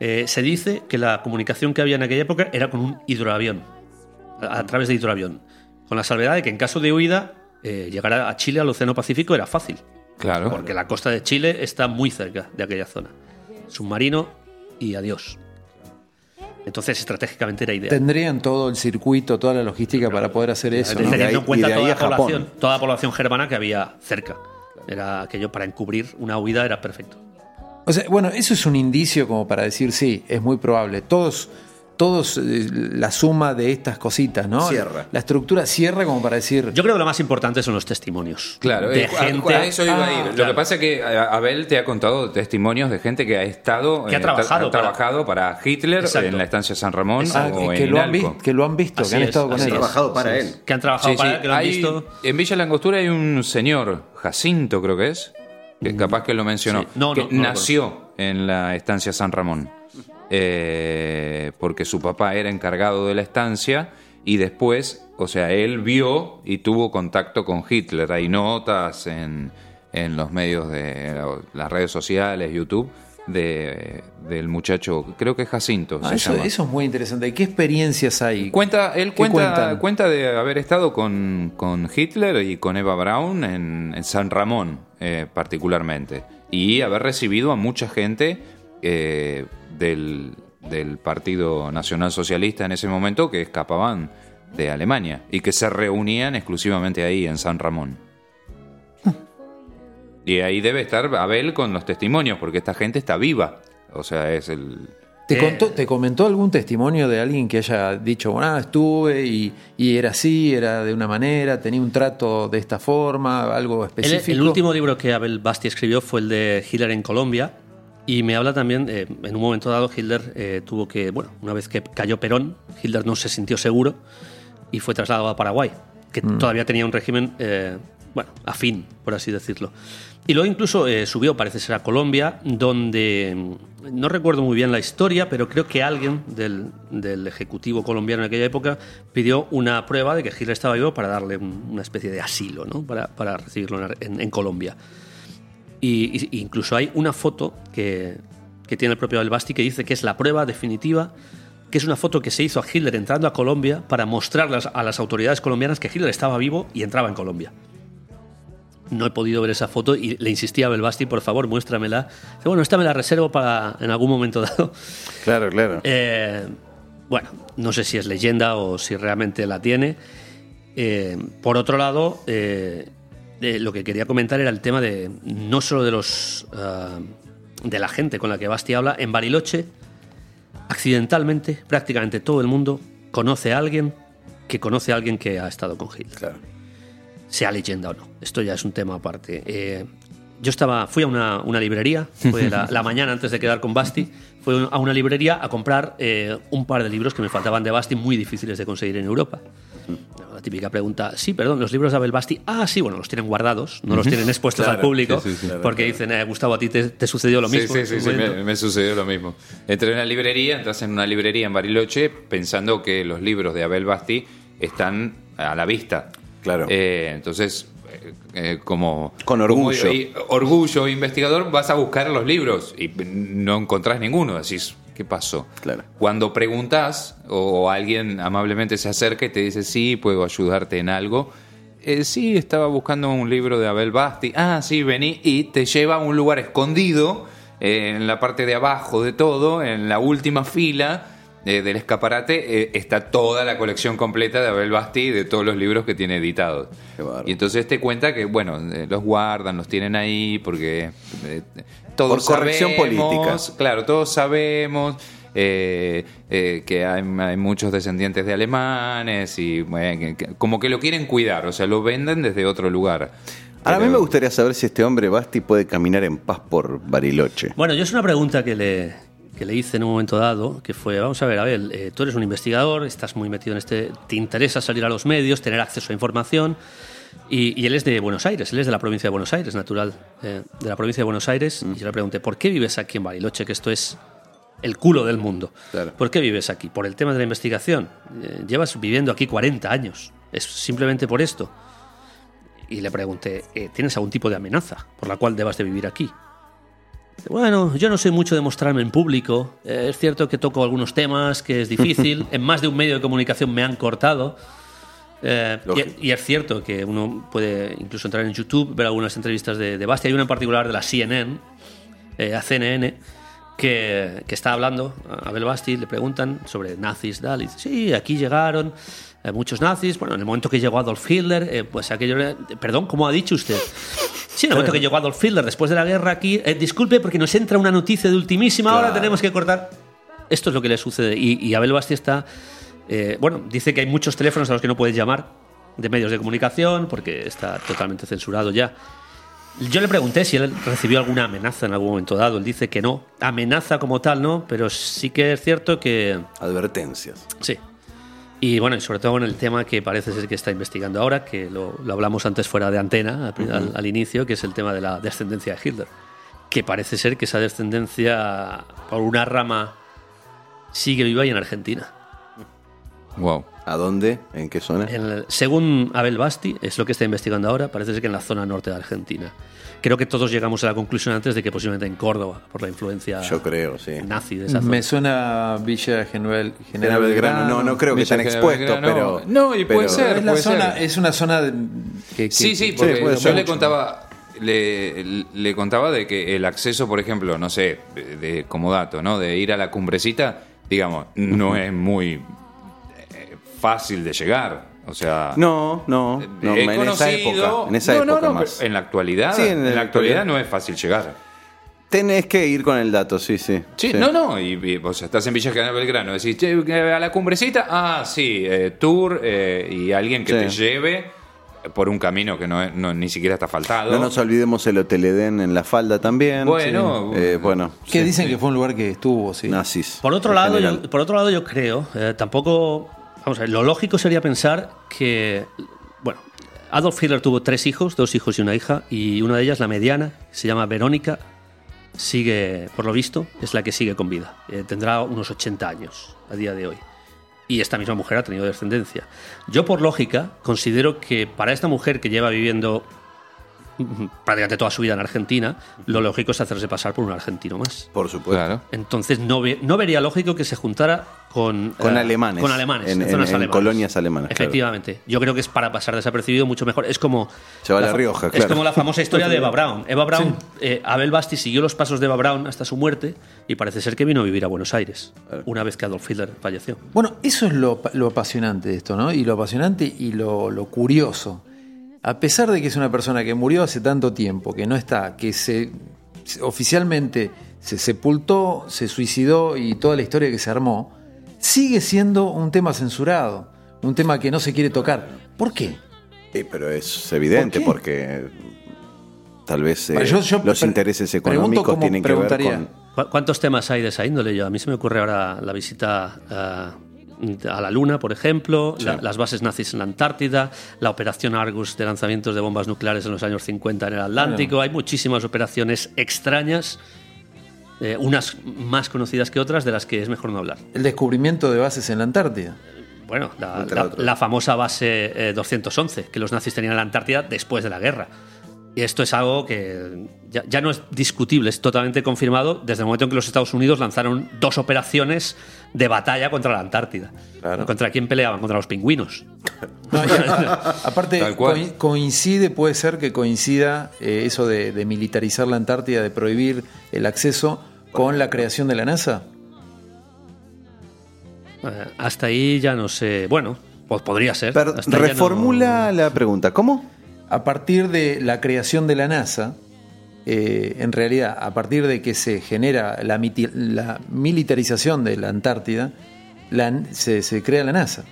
Eh, se dice que la comunicación que había en aquella época era con un hidroavión, a, a través de hidroavión. Con la salvedad de que en caso de huida, eh, llegar a Chile, al Océano Pacífico, era fácil. Claro. Porque la costa de Chile está muy cerca de aquella zona. Submarino y adiós. Entonces, estratégicamente era ideal. tendrían todo el circuito, toda la logística para poder hacer eso. Teniendo en cuenta y toda la, población, toda la población germana que había cerca. Era aquello para encubrir una huida era perfecto. O sea, bueno, eso es un indicio como para decir, sí, es muy probable. Todos, todos eh, la suma de estas cositas, ¿no? Cierra. La estructura cierra como para decir, Yo creo que lo más importante son los testimonios. Claro, de eh, gente a, eso iba a ir. Lo claro. que pasa es que a- Abel te ha contado testimonios de gente que ha estado, Que ha eh, trabajado tra- para- trabajado para Hitler Exacto. en la estancia San Ramón ah, o que, en lo han visto, que lo han visto, Así que han es, estado con él. es. trabajado para él. Que han trabajado Sí, para sí. él, que lo han Hay- visto. En Villa Langostura hay un señor, Jacinto creo que es, que capaz que lo mencionó, Mm. Sí. No, que no, no lo nació en la estancia San Ramón, eh, porque su papá era encargado de la estancia y después, o sea, él vio y tuvo contacto con Hitler. Hay notas en, en los medios de las redes sociales, YouTube, de, del muchacho, creo que es Jacinto. Ah, se eso, llama. eso es muy interesante. ¿Qué experiencias hay? Cuenta, él ¿Qué cuenta, de haber estado con, con Hitler y con Eva Braun en, en San Ramón, eh, particularmente. Y haber recibido a mucha gente eh, del, del Partido Nacional Socialista en ese momento que escapaban de Alemania y que se reunían exclusivamente ahí, en San Ramón. Y ahí debe estar Abel con los testimonios, porque esta gente está viva. O sea, es el. ¿Te, Eh, contó, ¿Te comentó algún testimonio de alguien que haya dicho, bueno, ah, estuve y, y era así, era de una manera, tenía un trato de esta forma, algo El, específico? el último libro que Abel Basti escribió fue el de Hitler en Colombia, Y me habla también, eh, en un momento dado, Hitler eh, tuvo que, bueno, una vez que cayó Perón, Hitler no se sintió seguro y fue trasladado a Paraguay, que todavía tenía un régimen, eh, bueno, afín, por así decirlo. Y luego incluso eh, subió, parece ser, a Colombia, donde mm, no recuerdo muy bien la historia, pero creo que alguien del, del Ejecutivo colombiano en aquella época pidió una prueba de que Hitler estaba vivo para darle un- una especie de asilo, ¿no? Para, para recibirlo en Colombia. Y, y- incluso hay una foto que, que tiene el propio Abel Basti que dice que es la prueba definitiva, que es una foto que se hizo a Hitler entrando a Colombia para mostrarlas a las autoridades colombianas que Hitler estaba vivo y entraba en Colombia. No he podido ver esa foto y le insistí a Abel Basti, por favor, muéstramela. Dice, bueno, esta me la reservo para en algún momento dado. Claro, claro. Eh, bueno, no sé si es leyenda o si realmente la tiene. Eh, por otro lado, eh, eh, lo que quería comentar era el tema de no solo de los ah, de la gente con la que Basti habla en Bariloche. Accidentalmente, prácticamente todo el mundo conoce a alguien que conoce a alguien que ha estado con Hitler claro. sea leyenda o no. Esto ya es un tema aparte. Eh, yo estaba, fui a una, una librería, fue la, la mañana antes de quedar con Basti, fui a una librería a comprar eh, un par de libros que me faltaban de Basti, muy difíciles de conseguir en Europa. La típica pregunta, sí, perdón, los libros de Abel Basti, ah, sí, bueno, los tienen guardados, no los tienen expuestos Claro, al público, sí, sí, sí. porque dicen, eh, Gustavo, a ti te, te sucedió lo mismo. sí, sí, sí, me, me sucedió lo mismo. Entré en una librería, entras en una librería en Bariloche pensando que los libros de Abel Basti están a la vista. Claro. Eh, entonces, eh, eh, como... Con como orgullo. y- orgullo, investigador, vas a buscar los libros y no encontrás ninguno. Decís, ¿qué pasó? Claro. Cuando preguntas o alguien amablemente se acerca y te dice, sí, puedo ayudarte en algo. eh, sí, estaba buscando un libro de Abel Basti. Ah, sí, vení. Y te lleva a un lugar escondido, eh, en la parte de abajo de todo, en la última fila eh, del escaparate, eh, está toda la colección completa de Abel Basti y de todos los libros que tiene editados. Qué bárbaro. Y entonces te cuenta que, bueno, eh, los guardan, los tienen ahí porque eh, todos Por corrección sabemos, política. Claro, todos sabemos eh, eh, que hay, hay muchos descendientes de alemanes y bueno, que- como que lo quieren cuidar, o sea, lo venden desde otro lugar. Ahora, a mí me gustaría saber si este hombre Basti puede caminar en paz por Bariloche. Bueno, yo es una pregunta que le, que le hice en un momento dado, que fue, vamos a ver, Abel, eh, tú eres un investigador, estás muy metido en este, te interesa salir a los medios, tener acceso a información, y, y él es de Buenos Aires, él es de la provincia de Buenos Aires, natural eh, de la provincia de Buenos Aires, y yo le pregunté, ¿por qué vives aquí en Bariloche, que esto es el culo del mundo? Claro. ¿Por qué vives aquí? ¿Por el tema de la investigación? Eh, llevas viviendo aquí 40 años, es simplemente por esto. Y le pregunté, eh, ¿tienes algún tipo de amenaza por la cual debas de vivir aquí? Bueno, yo no soy mucho de mostrarme en público. Eh, es cierto que toco algunos temas que es difícil. en más de un medio de comunicación me han cortado. Eh, y, y es cierto que uno puede incluso entrar en YouTube, ver algunas entrevistas de, de Basti. Hay una en particular de la CNN, eh, a CNN, que, que está hablando a Abel Basti, le preguntan sobre nazis, tal, y dice, sí, aquí llegaron eh, muchos nazis, bueno, en el momento que llegó Adolf Hitler, eh, pues aquello, perdón, ¿cómo ha dicho usted? Sí, en el momento que llegó Adolf Hitler después de la guerra aquí, eh, disculpe porque nos entra una noticia de ultimísima hora, Claro. tenemos que cortar. Esto es lo que le sucede. Y, y Abel Basti está, eh, bueno, dice que hay muchos teléfonos a los que no puedes llamar de medios de comunicación porque está totalmente censurado ya. Yo le pregunté si él recibió alguna amenaza en algún momento dado. Él dice que no. Amenaza como tal, no, pero sí que es cierto que Advertencias. sí. Y bueno, y sobre todo en el tema que parece ser que está investigando ahora, que lo, lo hablamos antes fuera de antena, al, al- al inicio, que es el tema de la descendencia de Hitler. Que parece ser que esa descendencia, por una rama, sigue viva y en Argentina. Wow. ¿A dónde? ¿En qué zona? En el- según Abel Basti, es lo que está investigando ahora, parece ser que en la zona norte de Argentina. Creo que todos llegamos a la conclusión antes de que posiblemente en Córdoba, por la influencia Yo creo, sí. nazi de esa zona. Me suena Villa General, General General Belgrano, no, no creo que Villa tan General expuesto, pero. No, y puede pero- ser. Es, la puede zona, ser. es una zona de- que, que- Sí, sí, que- porque puede yo ser le contaba, le, le contaba de que el acceso, por ejemplo, no sé, de, de- como dato, ¿no? De ir a la cumbrecita, digamos, no es muy fácil de llegar. O sea, No, no, no, he en esa época. En esa no, no, época no, más. en la actualidad, Sí, en en, la actualidad actualidad. no es fácil llegar. Tenés que ir con el dato, sí, sí. Sí, no, no, y, y, o sea, estás en Villa General Belgrano, decís, "Che, a la cumbrecita, ah, sí, eh, tour eh, y alguien que Sí. te lleve por un camino que no, no- ni siquiera está faltado. No nos olvidemos el Hotel Edén en la falda también. Bueno, Sí. Eh, bueno. Que sí. dicen que fue un lugar que estuvo, sí. Nazis. Por otro, lado, yo, por otro lado, yo creo, eh, tampoco. Vamos a ver, lo lógico sería pensar que. Bueno, Adolf Hitler tuvo tres hijos, dos hijos y una hija, y una de ellas, la mediana, se llama Verónica, sigue, por lo visto, es la que sigue con vida. Eh, tendrá unos 80 años a día de hoy. Y esta misma mujer ha tenido descendencia. Yo, por lógica, considero que para esta mujer que lleva viviendo prácticamente toda su vida en Argentina, lo lógico es hacerse pasar por un argentino más. Por supuesto. Claro. Entonces no, ve- no vería lógico que se juntara con, Con eh, alemanes. Con alemanes, En- en, zonas en- en alemanas. colonias alemanas, claro. Efectivamente. Yo creo que es para pasar desapercibido mucho mejor. Es como. Se va a La fa- Rioja, Es claro. como la famosa historia de Eva Braun. Eva Braun, eh, Abel Basti siguió los pasos de Eva Braun hasta su muerte y parece ser que vino a vivir a Buenos Aires una vez que Adolf Hitler falleció. Bueno, eso es lo, lo apasionante de esto, ¿no? Y lo apasionante y lo, lo curioso. A pesar de que es una persona que murió hace tanto tiempo, que no está, que se, oficialmente se sepultó, se suicidó y toda la historia que se armó, sigue siendo un tema censurado, un tema que no se quiere tocar. ¿Por qué? Sí, pero es evidente porque tal vez eh, Bueno, yo- yo los intereses económicos tienen que ver con... ¿Cu- ¿Cuántos temas hay de esa índole? Yo, a mí se me ocurre ahora la visita eh, a la Luna, por ejemplo, la- las bases nazis en la Antártida, la operación Argus de lanzamientos de bombas nucleares en los años 50 en el Atlántico. Hay muchísimas operaciones extrañas, eh, unas más conocidas que otras, de las que es mejor no hablar. El descubrimiento de bases en la Antártida. Bueno, la famosa base eh, 211 que los nazis tenían en la Antártida después de la guerra. Y esto es algo que ya, ya no es discutible, es totalmente confirmado desde el momento en que los Estados Unidos lanzaron dos operaciones de batalla contra la Antártida. Claro. ¿Contra quién peleaban? Contra los pingüinos. No, aparte, coincide, puede ser que coincida eh, eso de, de militarizar la Antártida, de prohibir el acceso con la creación de la NASA. Eh, hasta ahí ya no sé. Bueno, pues podría ser. Pero no- reformula la pregunta. ¿Cómo? A partir de la creación de la NASA, eh, en realidad, a partir de que se genera la, militarización de la Antártida, la- se, se crea la NASA.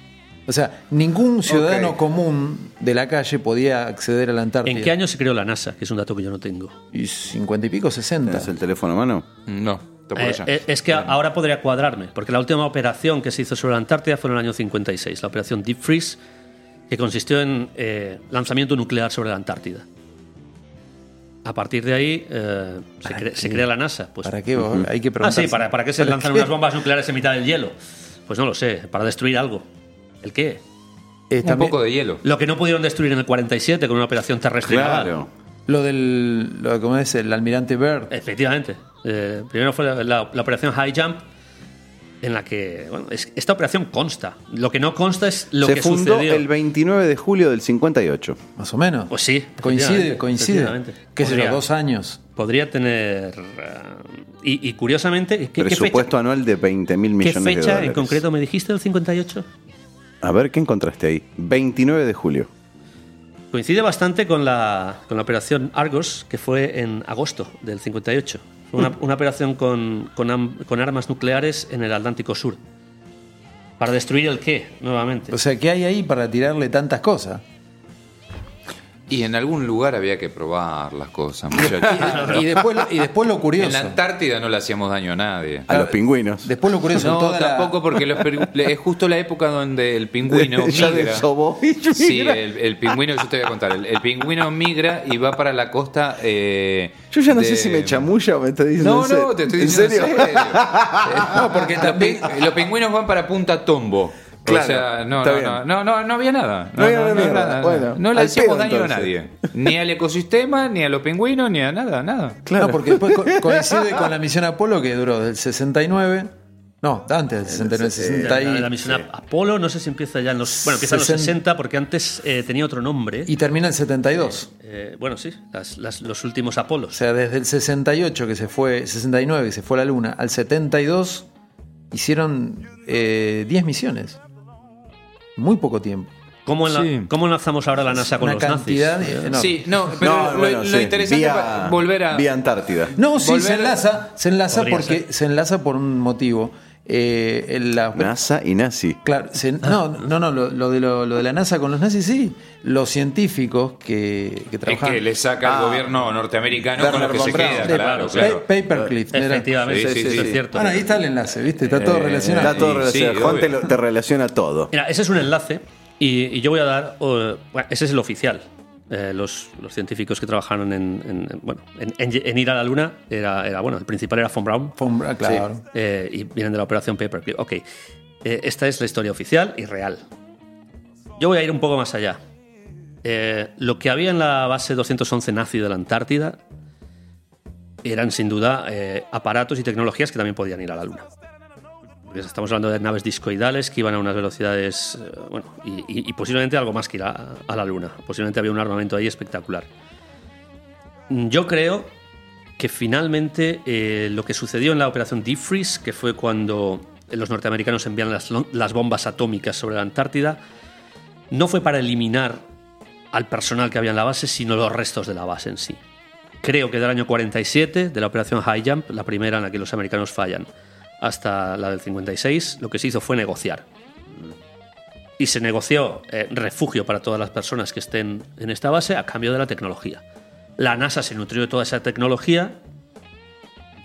O sea, ningún ciudadano común de la calle podía acceder a la Antártida. ¿En qué año se creó la NASA? Que es un dato que yo no tengo. Y 50 y pico, 60. ¿Tienes el teléfono a mano? No, está por Eh, allá. eh, es que ahora podría cuadrarme, porque la última operación que se hizo sobre la Antártida fue en el año 56, la operación Deep Freeze, que consistió en eh, lanzamiento nuclear sobre la Antártida. A partir de ahí eh, se, cre- se crea la NASA. Pues, ¿Para qué? Hay que ah, preguntar. sí, ¿para, ¿para qué se lanzan unas bombas nucleares en mitad del hielo? Pues no lo sé, para destruir algo. ¿El qué? Un poco de hielo. Lo que no pudieron destruir en el 47 con una operación terrestre naval. Claro. Lo del. Lo, ¿Cómo es? El almirante Byrd. Efectivamente. Eh, primero fue la, la- la operación High Jump, en la que. Bueno, es- esta operación consta. Lo que no consta es lo Se que fundó sucedió. el 29 de julio del 58. Más o menos. Pues sí. Coincide, coincide. ¿Qué? Podría- Dos años. Podría tener. eh, y, y curiosamente. ¿qué, qué Presupuesto fecha, anual de 20 mil qué millones de fecha dólares. en concreto me dijiste del 58? A ver, ¿qué encontraste ahí? 29 de julio. Coincide bastante con la, con la operación Argos, que fue en agosto del 58. Una, operación con, con con armas nucleares en el Atlántico Sur. ¿Para destruir el qué, nuevamente? O sea, ¿qué hay ahí para tirarle tantas cosas? Y en algún lugar había que probar las cosas, muchachos. Y después, lo- y después lo en curioso. la Antártida no le hacíamos daño a nadie. A los pingüinos. Después lo curioso. No, toda la- tampoco porque los es justo la época donde el pingüino Ya migra. Sí, el, el pingüino, yo te voy a contar, el, el pingüino migra y va para la costa. eh, Yo ya no de- sé si me chamulla o me está diciendo No, en no, te estoy ¿En diciendo en serio? serio. No, porque también. Los pingüinos van para Punta Tombo. Claro, o sea, no, está no, bien. no, no, no, no había nada. No había nada. Bueno, no le hacíamos pedo, daño entonces. a nadie. Ni al ecosistema, ni a los pingüinos, ni a nada, nada. No, porque después co- coincide con la misión Apolo que duró del 69. No, antes del 69, 60 La, y, la misión Apolo, no sé si empieza ya en los. Bueno, empieza en los Sesen- 60, porque antes eh, tenía otro nombre. y termina el 72. Eh, bueno, sí, las- las- los últimos O Apolos. sea, desde el 68 que se fue, 69 que se fue a la Luna, al 72 hicieron eh, 10 misiones. Muy poco tiempo. ¿Cómo, enla- Sí. ¿Cómo enlazamos ahora la NASA con Una los cantidad nazis? enorme. Sí, no, pero No, lo, bueno, lo sí. interesante Vía- es volver a. Vía Antártida. No, sí, Volver- se enlaza, se enlaza Podría porque ser. se enlaza por un motivo eh, el- la- NASA y nazi. Claro, se- no, no, no, lo, lo de lo, lo de la NASA con los nazis sí. Los científicos que, que Es trabajan. que le saca Ah. al gobierno norteamericano con Werner lo que se Braun. queda, de- claro, claro. Paperclip. Efectivamente, Sí, sí, sí. es cierto. Bueno, ahí está el enlace, ¿viste? Está todo Eh, relacionado. Está todo Sí, relacionado. sí, Juan te, obvio. lo- te relaciona todo. Mira, ese es un enlace y, y yo voy a dar. bueno, ese es el oficial. Eh, los, los científicos que trabajaron en, en- en- bueno, en, ir a la Luna era, era bueno, el principal era von Braun Fue un- ah, claro. eh, y vienen de la operación Paperclip. Ok, Eh, esta es la historia oficial y real. Yo voy a ir un poco más allá. Lo que había en la base 211 nazi de la Antártida eran sin duda aparatos y tecnologías que también podían ir a la Luna. Estamos hablando de naves discoidales que iban a unas velocidades, eh, bueno, y, y- y posiblemente algo más que ir a, a la Luna. Posiblemente había un armamento ahí espectacular. Yo creo que finalmente eh, lo que sucedió en la operación Deep Freeze, que fue cuando los norteamericanos envían las, las bombas atómicas sobre la Antártida, no fue para eliminar al personal que había en la base, sino los restos de la base en sí. Creo que del año 47, de la operación High Jump, la primera en la que los americanos fallan, hasta la del 56, lo que se hizo fue negociar. Y se negoció eh, refugio para todas las personas que estén en esta base a cambio de la tecnología. La NASA se nutrió de toda esa tecnología,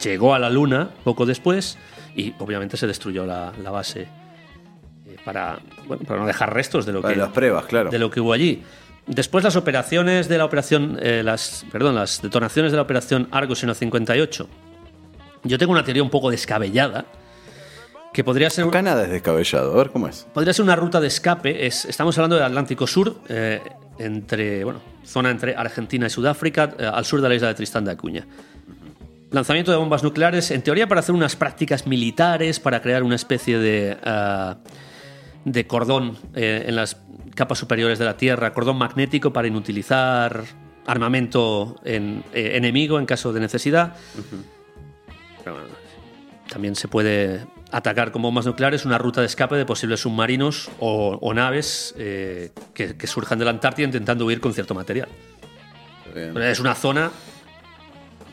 llegó a la Luna poco después y obviamente se destruyó la, la base eh, para, bueno, para no dejar restos de lo Para que las pruebas, claro. de lo que hubo allí. Después las operaciones de la operación, eh, las, perdón, las detonaciones de la operación el 58. Yo tengo una teoría un poco descabellada que podría ser, Acá nada es descabellado. A ver cómo es. podría ser una ruta de escape. Es, estamos hablando del Atlántico Sur, eh, entre, bueno, zona entre Argentina y Sudáfrica, eh, al sur de la isla de Tristán de Acuña. Lanzamiento de bombas nucleares, en teoría para hacer unas prácticas militares, para crear una especie de, ah, de cordón eh, en las capas superiores de la Tierra, cordón magnético para inutilizar armamento en- eh, enemigo en caso de necesidad. También se puede atacar con bombas nucleares una ruta de escape de posibles submarinos o, o naves eh, que, que surjan de la Antártida intentando huir con cierto material. Bien. Es una zona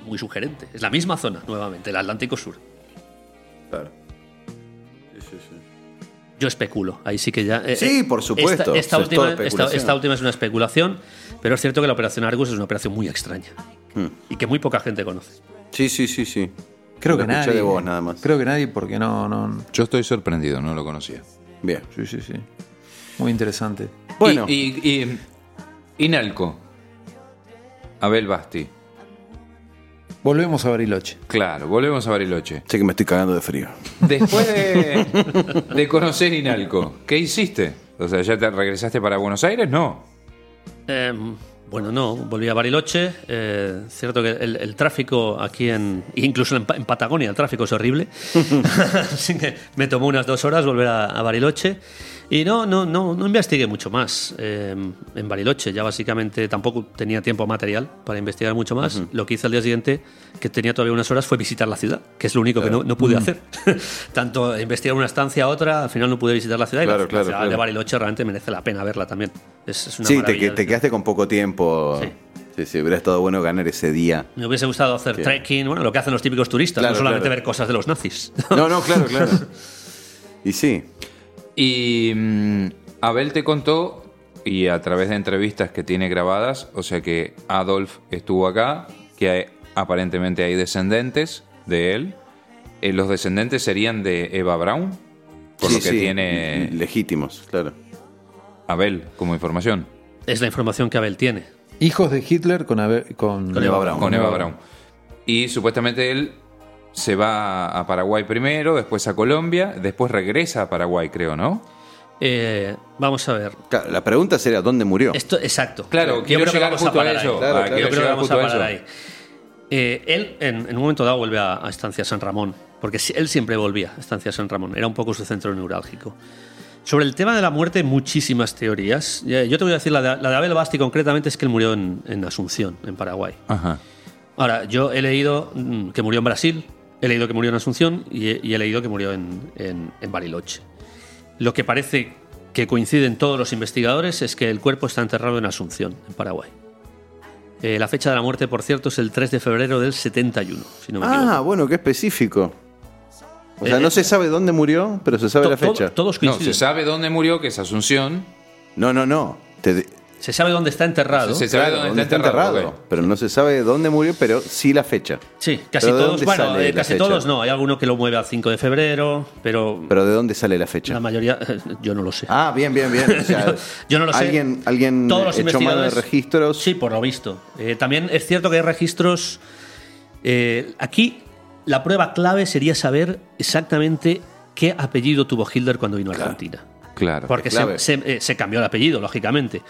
muy sugerente. Es la misma zona, nuevamente, el Atlántico Sur. Claro. Sí, sí, sí. Yo especulo, ahí sí que ya. eh, Sí, eh, por supuesto, Esta, última, esta última es una especulación, pero es cierto que la operación Argus es una operación muy extraña Hmm. y que muy poca gente conoce. Sí, sí, sí, sí. Creo Lo que escuché nadie. de vos nada más. Creo que nadie porque no, no. Yo estoy sorprendido, no lo conocía. Bien. Sí, sí, sí. Muy interesante. Bueno. Y, y, y- Inalco. Abel Basti. Volvemos a Bariloche. Claro, volvemos a Bariloche. Sé que me estoy cagando de frío. Después de, de conocer Inalco, ¿qué hiciste? O sea, ¿ya te regresaste para Buenos Aires? No. Eh, bueno, no, volví a Bariloche. Eh, cierto que el, tráfico aquí en. Incluso en, Pa- en Patagonia, el tráfico es horrible. Así que me tomó unas dos horas volver a Bariloche. Y no, no, no, no investigué mucho más eh, en Bariloche. Ya básicamente tampoco tenía tiempo material para investigar mucho más. Lo que hice al día siguiente, que tenía todavía unas horas, fue visitar la ciudad, que es lo único que no, no pude hacer. Tanto investigar una estancia a otra, al final no pude visitar la ciudad. y la- Claro, la, claro, ciudad claro. de Bariloche realmente merece la pena verla también. Es, es una Sí, te, te quedaste con poco tiempo. Sí. Sí, sí, hubiera estado bueno ganar ese día. Me hubiese gustado hacer Sí. trekking, bueno, lo que hacen los típicos turistas, Claro, no solamente claro. ver cosas de los nazis. No, no, claro, claro. Y sí. Y mm, Abel te contó, y a través de entrevistas que tiene grabadas, o sea que Adolf estuvo acá, que hay- aparentemente hay descendentes de él. Eh, los descendentes serían de Eva Braun, por Sí, lo que sí, tiene Legítimos, claro. Abel como información. es la información que Abel tiene. Hijos de Hitler con, Abe- con, Con Eva Braun. Con Eva Braun. Y supuestamente él se va a Paraguay primero, después a Colombia, después regresa a Paraguay, creo, ¿no? Eh, vamos a ver. Claro, La pregunta sería: ¿dónde murió? Esto, exacto. Claro, Yo quiero creo que llegar vamos a justo a parar eso. ahí. Claro, Ah, claro. quiero Yo creo que vamos a a parar ahí. Eh, él en, en un momento dado vuelve a, a Estancia San Ramón, porque él siempre volvía a Estancia San Ramón, era un poco su centro neurálgico. Sobre el tema de la muerte, muchísimas teorías. Yo te voy a decir, la de, la de Abel Basti concretamente es que él murió en, en Asunción, en Paraguay. Ajá. Ahora, yo he leído mm, que murió en Brasil, he leído que murió en Asunción y he, y he leído que murió en, en- en Bariloche. Lo que parece que coinciden todos los investigadores es que el cuerpo está enterrado en Asunción, en Paraguay. Eh, la fecha de la muerte, por cierto, es el 3 de febrero del 71, si no me Ah, equivoco. bueno, qué específico. O sea, Eh, no se sabe dónde murió, pero se sabe to- la to- fecha. todos No, coinciden. se sabe dónde murió, que es Asunción. No, no, no. Te- Se sabe dónde está enterrado. Se sabe claro, dónde está enterrado. Pero no se sabe dónde murió, pero sí la fecha. Sí, casi ¿Pero de todos. dónde Bueno, sale eh, la casi fecha? todos no. Hay alguno que lo mueve al 5 de febrero, pero, Pero ¿de dónde sale la fecha? la mayoría, yo no lo sé. Ah, bien, bien, bien. O sea, Yo no lo sé. ¿Alguien, alguien Todos los echó mano de investigadores- registros? Sí, por lo visto. Eh, también es cierto que hay registros. eh, aquí la prueba clave sería saber exactamente qué apellido tuvo Hitler cuando vino a Argentina. Claro. Porque es clave. se, se- eh, se cambió el apellido, lógicamente.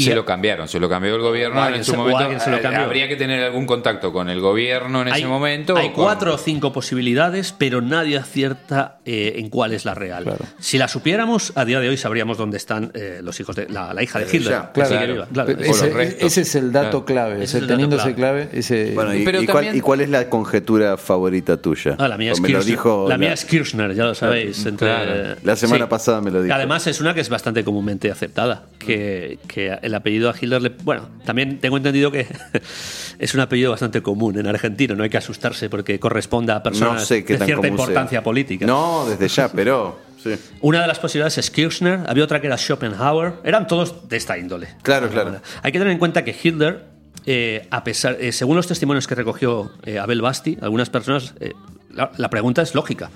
Y- se lo cambiaron, se lo cambió el gobierno en su se- momento. alguien se lo eh. Habría que tener algún contacto con el gobierno en ese momento. hay o con- cuatro o cinco posibilidades, pero nadie acierta eh, en cuál es la real. Claro. Si la supiéramos, a día de hoy sabríamos dónde están eh, los hijos de la, la hija de Hitler. ya. Claro. claro. Ese, es el dato Claro. clave. Ese es el ese clave. clave, ese. Bueno, ¿y, Pero y cuál, también- y cuál es la conjetura favorita tuya? Ah, la mía, es Kirchner. dijo la mía es Kirchner, ya lo sabéis. entre- Claro. La semana pasada me lo dijo. además es una que es bastante comúnmente aceptada. Que, que el apellido a Hitler le. Bueno, también tengo entendido que es un apellido bastante común en Argentina. No hay que asustarse porque corresponde a personas no sé qué de cierta sea. importancia política. No, desde ya, pero. sí. Una de las posibilidades es Kirchner, había otra que era Schopenhauer, eran todos de esta índole. Claro, claro. Hay que tener en cuenta que Hitler, eh, a pesar, eh, según los testimonios que recogió eh, Abel Basti, algunas personas, eh, la, la pregunta es lógica.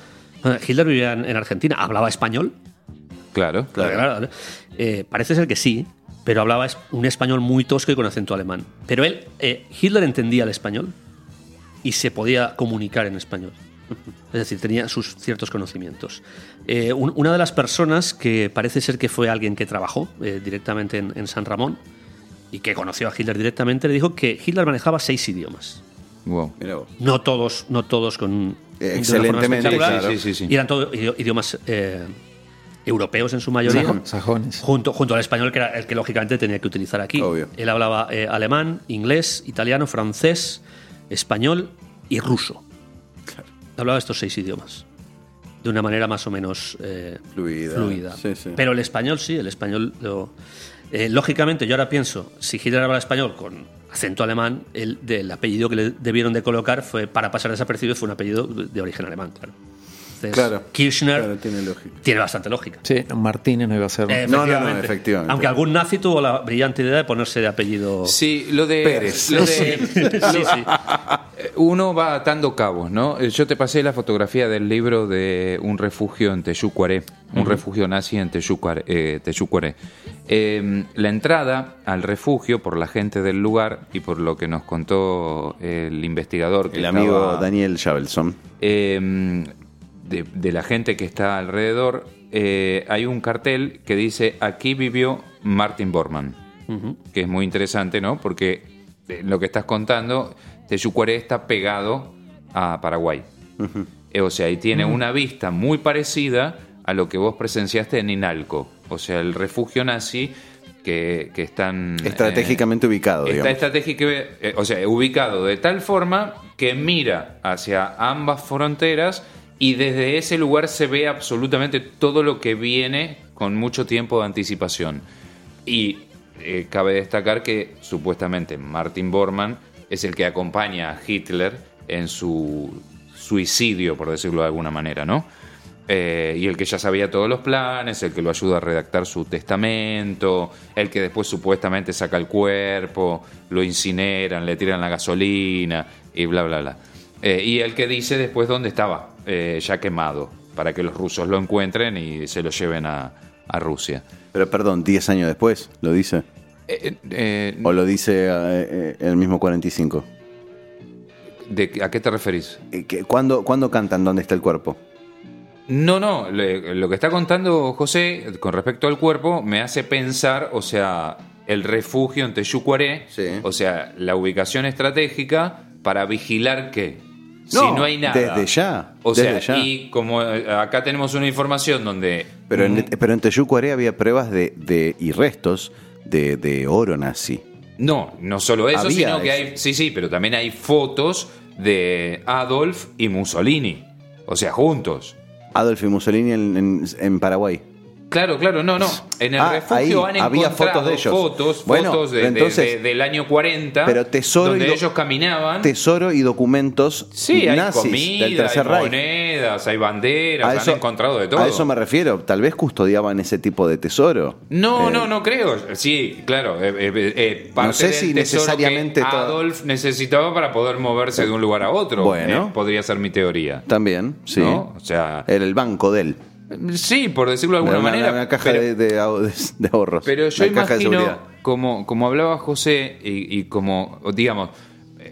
Hitler vivía en, en Argentina, ¿hablaba español? Claro. Claro. Eh, parece ser que sí, pero hablaba un español muy tosco y con acento alemán. Pero él, eh, Hitler entendía el español y se podía comunicar en español. Es decir, tenía sus ciertos conocimientos. Eh, un- una de las personas que parece ser que fue alguien que trabajó eh, directamente en, en San Ramón y que conoció a Hitler directamente, le dijo que Hitler manejaba seis idiomas. Wow. No todos, no todos con Eh, excelentemente. Sí, sí, sí. Y eran todos idi- idiomas eh, europeos en su mayoría. Sajo- sajones. Junto, junto al español, que era el que lógicamente tenía que utilizar aquí. Obvio. Él hablaba eh, alemán, inglés, italiano, francés, español y ruso. Hablaba estos seis idiomas. De una manera más o menos eh, Fluida. Sí, sí. Pero el español sí, el español lo. eh, lógicamente, yo ahora pienso, si Hitler habla español con acento alemán, el del apellido que le debieron de colocar fue, para pasar desapercibido, fue un apellido de origen alemán, claro. Entonces, Claro. Kirchner Claro, tiene lógica. tiene bastante lógica. Sí, Martínez no iba a ser. Eh, No, no, no, efectivamente. Aunque algún nazi tuvo la brillante idea de ponerse de apellido. Sí, lo de. Pérez. lo de- sí, sí. Eh, Uno va atando cabos, ¿no? Eh, Yo te pasé la fotografía del libro de un refugio en Teyucuaré, un refugio nazi en Teyucuaré. eh. Eh, la entrada al refugio, por la gente del lugar y por lo que nos contó el investigador, que El amigo Daniel Javelson. eh, de, de la gente que está alrededor, eh, hay un cartel que dice aquí vivió Martin Bormann, que es muy interesante, ¿no? Porque eh, lo que estás contando, Teyucuaré está pegado a Paraguay. Eh, o sea, y tiene una vista muy parecida a lo que vos presenciaste en Inalco, o sea, el refugio nazi que, que están... eh, Estratégicamente ubicado, Está eh, o sea, ubicado de tal forma que mira hacia ambas fronteras y desde ese lugar se ve absolutamente todo lo que viene con mucho tiempo de anticipación. Y eh, cabe destacar que supuestamente Martin Bormann es el que acompaña a Hitler en su suicidio, por decirlo de alguna manera, ¿no? Eh, y el que ya sabía todos los planes, el que lo ayuda a redactar su testamento, el que después supuestamente saca el cuerpo, lo incineran, le tiran la gasolina y bla, bla, bla. Eh, y el que dice después dónde estaba, eh, ya quemado, para que los rusos lo encuentren y se lo lleven a, a Rusia. Pero perdón, 10 años después, ¿lo dice? Eh, ¿O lo dice el mismo 45? ¿de- ¿A qué te referís? ¿Cuándo, ¿Cuándo cantan dónde está el cuerpo? No, no, le- lo que está contando José con respecto al cuerpo me hace pensar, o sea, el refugio en Teyucuaré, Sí. o sea, la ubicación estratégica para vigilar que si No, no hay nada. desde ya, O sea, ya. y como eh, acá tenemos una información donde Pero en, Mm, pero en Teyucuaré había pruebas de, de- y restos de, de oro nazi. No, no solo eso, Había sino que eso. hay. Sí, sí, pero también hay fotos de Adolf y Mussolini. O sea, juntos. Adolf y Mussolini en, en- en Paraguay. Claro, claro, no, no. En el Ah, refugio ahí han había encontrado fotos de ellos. fotos, Bueno, fotos de- entonces- de- del año 40, Pero tesoro donde ellos caminaban. Tesoro y documentos Sí, hay comida, del Tercer hay Reich. monedas, hay banderas, A han encontrado de todo. a eso me refiero. Tal vez custodiaban ese tipo de tesoro. No, Eh, no, no creo. Sí, claro. eh, eh, eh, parte No sé del si necesariamente que todo- Adolf necesitaba para poder moverse de un lugar a otro. Bueno. eh, podría ser mi teoría. También, sí. ¿No? O sea, Era el banco de él. Sí, por decirlo de alguna una, manera. una caja pero- de, de ahor- de ahorros. Pero yo imagino, como, como hablaba José, y, y como, digamos,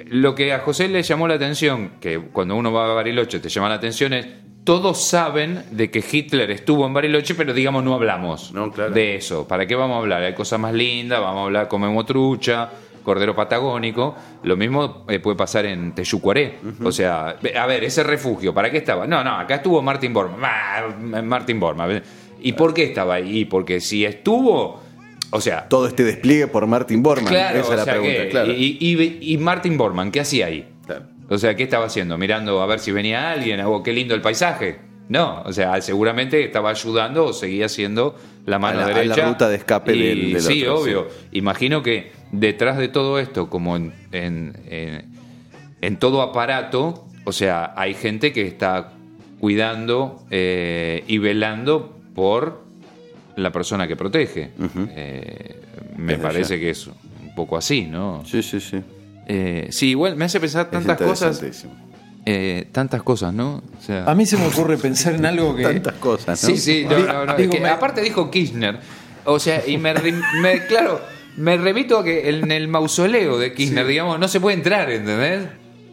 lo que a José le llamó la atención, que cuando uno va a Bariloche te llama la atención, es todos saben de que Hitler estuvo en Bariloche, pero digamos no hablamos No, claro. de eso. ¿Para qué vamos a hablar? Hay cosas más lindas, vamos a hablar, comemos trucha, cordero patagónico. Lo mismo eh, puede pasar en Teyucuaré. O sea, a ver, ese refugio, ¿para qué estaba? No, no, acá estuvo Martin Bormann. Ah, Martin Bormann. ¿Y por qué estaba ahí? Porque si estuvo... O sea, Todo este despliegue por Martin Bormann. Claro, Esa es la sea pregunta, que- claro. y, y- y Martin Bormann, ¿qué hacía ahí? Claro. O sea, ¿qué estaba haciendo? Mirando a ver si venía alguien, o qué lindo el paisaje. No, o sea, seguramente estaba ayudando o seguía siendo la mano A la- a la derecha. ruta de escape Y del- del Sí, otro, obvio. Imagino que detrás de todo esto, como en, en- en- en todo aparato, o sea, hay gente que está cuidando eh, y velando por la persona que protege. Eh, me Desde parece ya. que es un poco así, ¿no? Sí, sí, sí. Eh, sí, igual me hace pensar Es tantas cosas. eh, tantas cosas, ¿no? O sea, A mí se me ocurre pensar en algo que. Tantas cosas, ¿no? Sí, sí, no, no, no, es Digo, que me- aparte dijo Kirchner. O sea, y me, me- claro, me remito a que en el mausoleo de Kirchner, digamos, no se puede entrar, ¿entendés?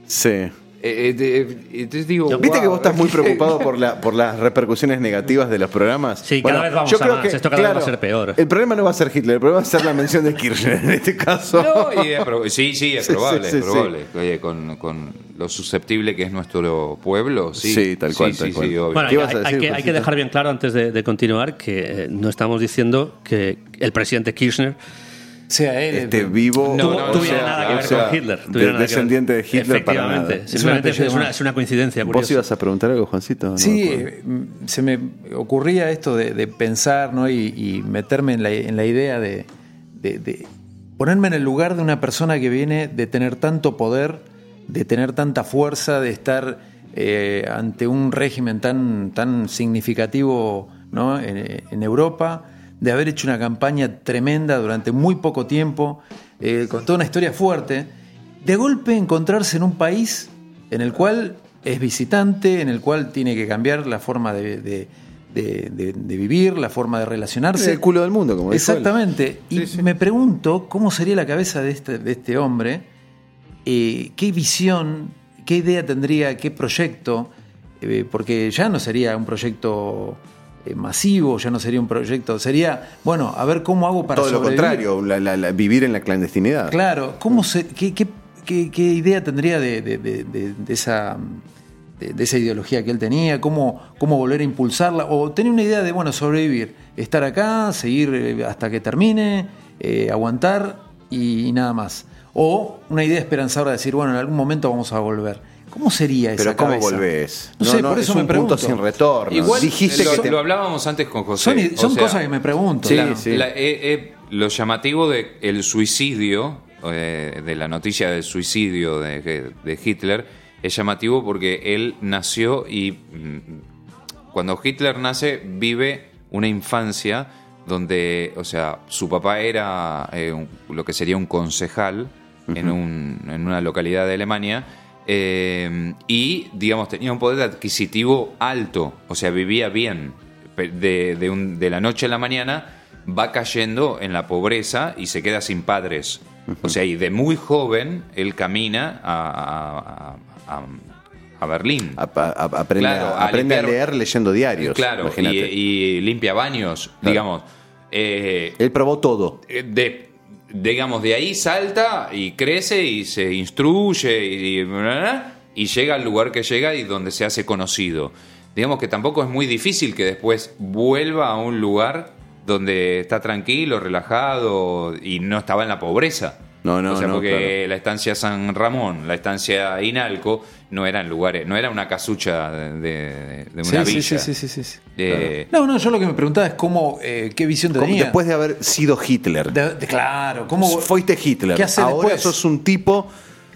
Sí. Eh, eh, de- entonces digo, ¿Viste wow. que vos estás muy preocupado por, la, por las repercusiones negativas de los programas? Sí, cada vez vamos a más. Esto cada vez va a ser peor. El problema no va a ser Hitler, el problema va a ser la mención de Kirchner en este caso. No, y es sí, sí, es Sí, probable, sí, es sí, probable. Oye, con, con lo susceptible que es nuestro pueblo, sí. Sí, tal cual, Sí, tal sí, cual. sí, obvio. Bueno, ¿Qué hay, que, hay que dejar bien claro antes de, de continuar que eh, no estamos diciendo que el presidente Kirchner sea él. Este vivo No, tuviera o sea, nada que ver o sea, con Hitler. de- tuviera nada que ver. descendiente de Hitler para nada. Simplemente es, una, más. es una coincidencia. ¿Vos ibas a preguntar algo, Juancito? No Sí, se me ocurría esto de, de pensar ¿no? y, y meterme en la, en la idea de, de- de ponerme en el lugar de una persona que viene de tener tanto poder, de tener tanta fuerza, de estar eh, ante un régimen tan, tan significativo ¿no? en, en Europa, de haber hecho una campaña tremenda durante muy poco tiempo, eh, con toda una historia fuerte, de golpe encontrarse en un país en el cual es visitante, en el cual tiene que cambiar la forma de, de- de- de- de vivir, la forma de relacionarse. Es el culo del mundo, como. Exactamente. Y me pregunto cómo sería la cabeza de este, de este hombre, eh, qué visión, qué idea tendría, qué proyecto, eh, porque ya no sería un proyecto masivo, ya no sería un proyecto, sería, bueno, a ver cómo hago para Todo lo contrario, la- la- la- vivir en la clandestinidad. Claro, ¿cómo se, qué, qué- qué- qué idea tendría de, de- de- esa, de, esa ideología que él tenía? ¿Cómo, ¿Cómo volver a impulsarla? ¿O tenía una idea de, bueno, sobrevivir, estar acá, seguir eh, hasta que termine, eh, aguantar y, y nada más? ¿O una idea esperanzadora de decir, bueno, en algún momento vamos a volver? ¿Cómo sería esa Pero ¿cómo cabeza? volvés? No, sé, por es eso un me pregunto. punto sin retorno. Igual Dijiste lo, que te- lo hablábamos antes con José. Son, o son sea, cosas que me pregunto. Sí, sí. La- eh, eh, lo llamativo de el suicidio, eh, de la noticia del suicidio de, de Hitler, es llamativo porque él nació y mm, cuando Hitler nace vive una infancia donde, o sea, su papá era eh, un- lo que sería un concejal en, un- en una localidad de Alemania eh, y, digamos, tenía un poder adquisitivo alto, o sea, vivía bien. De, de un- de la noche a la mañana va cayendo en la pobreza y se queda sin padres. O sea, y de muy joven él camina a, a- a- a Berlín. aprende, Claro, a, leer leyendo diarios. Claro, y limpia baños, digamos. Eh, Él probó todo. eh, de, digamos, de ahí salta y crece y se instruye y, y llega al lugar que llega y donde se hace conocido. Digamos que tampoco es muy difícil que después vuelva a un lugar donde está tranquilo, relajado y no estaba en la pobreza. No, no, O sea, no, porque claro. la estancia San Ramón, la estancia Inalco, no eran lugares, no era una casucha de, una Sí, villa. sí, sí, sí, sí. Eh, No, no, yo lo que me preguntaba es cómo, eh, qué visión tenía. Después de haber sido Hitler. De- de- claro, cómo. Fuiste Hitler. ¿Qué hace Ahora después? sos un tipo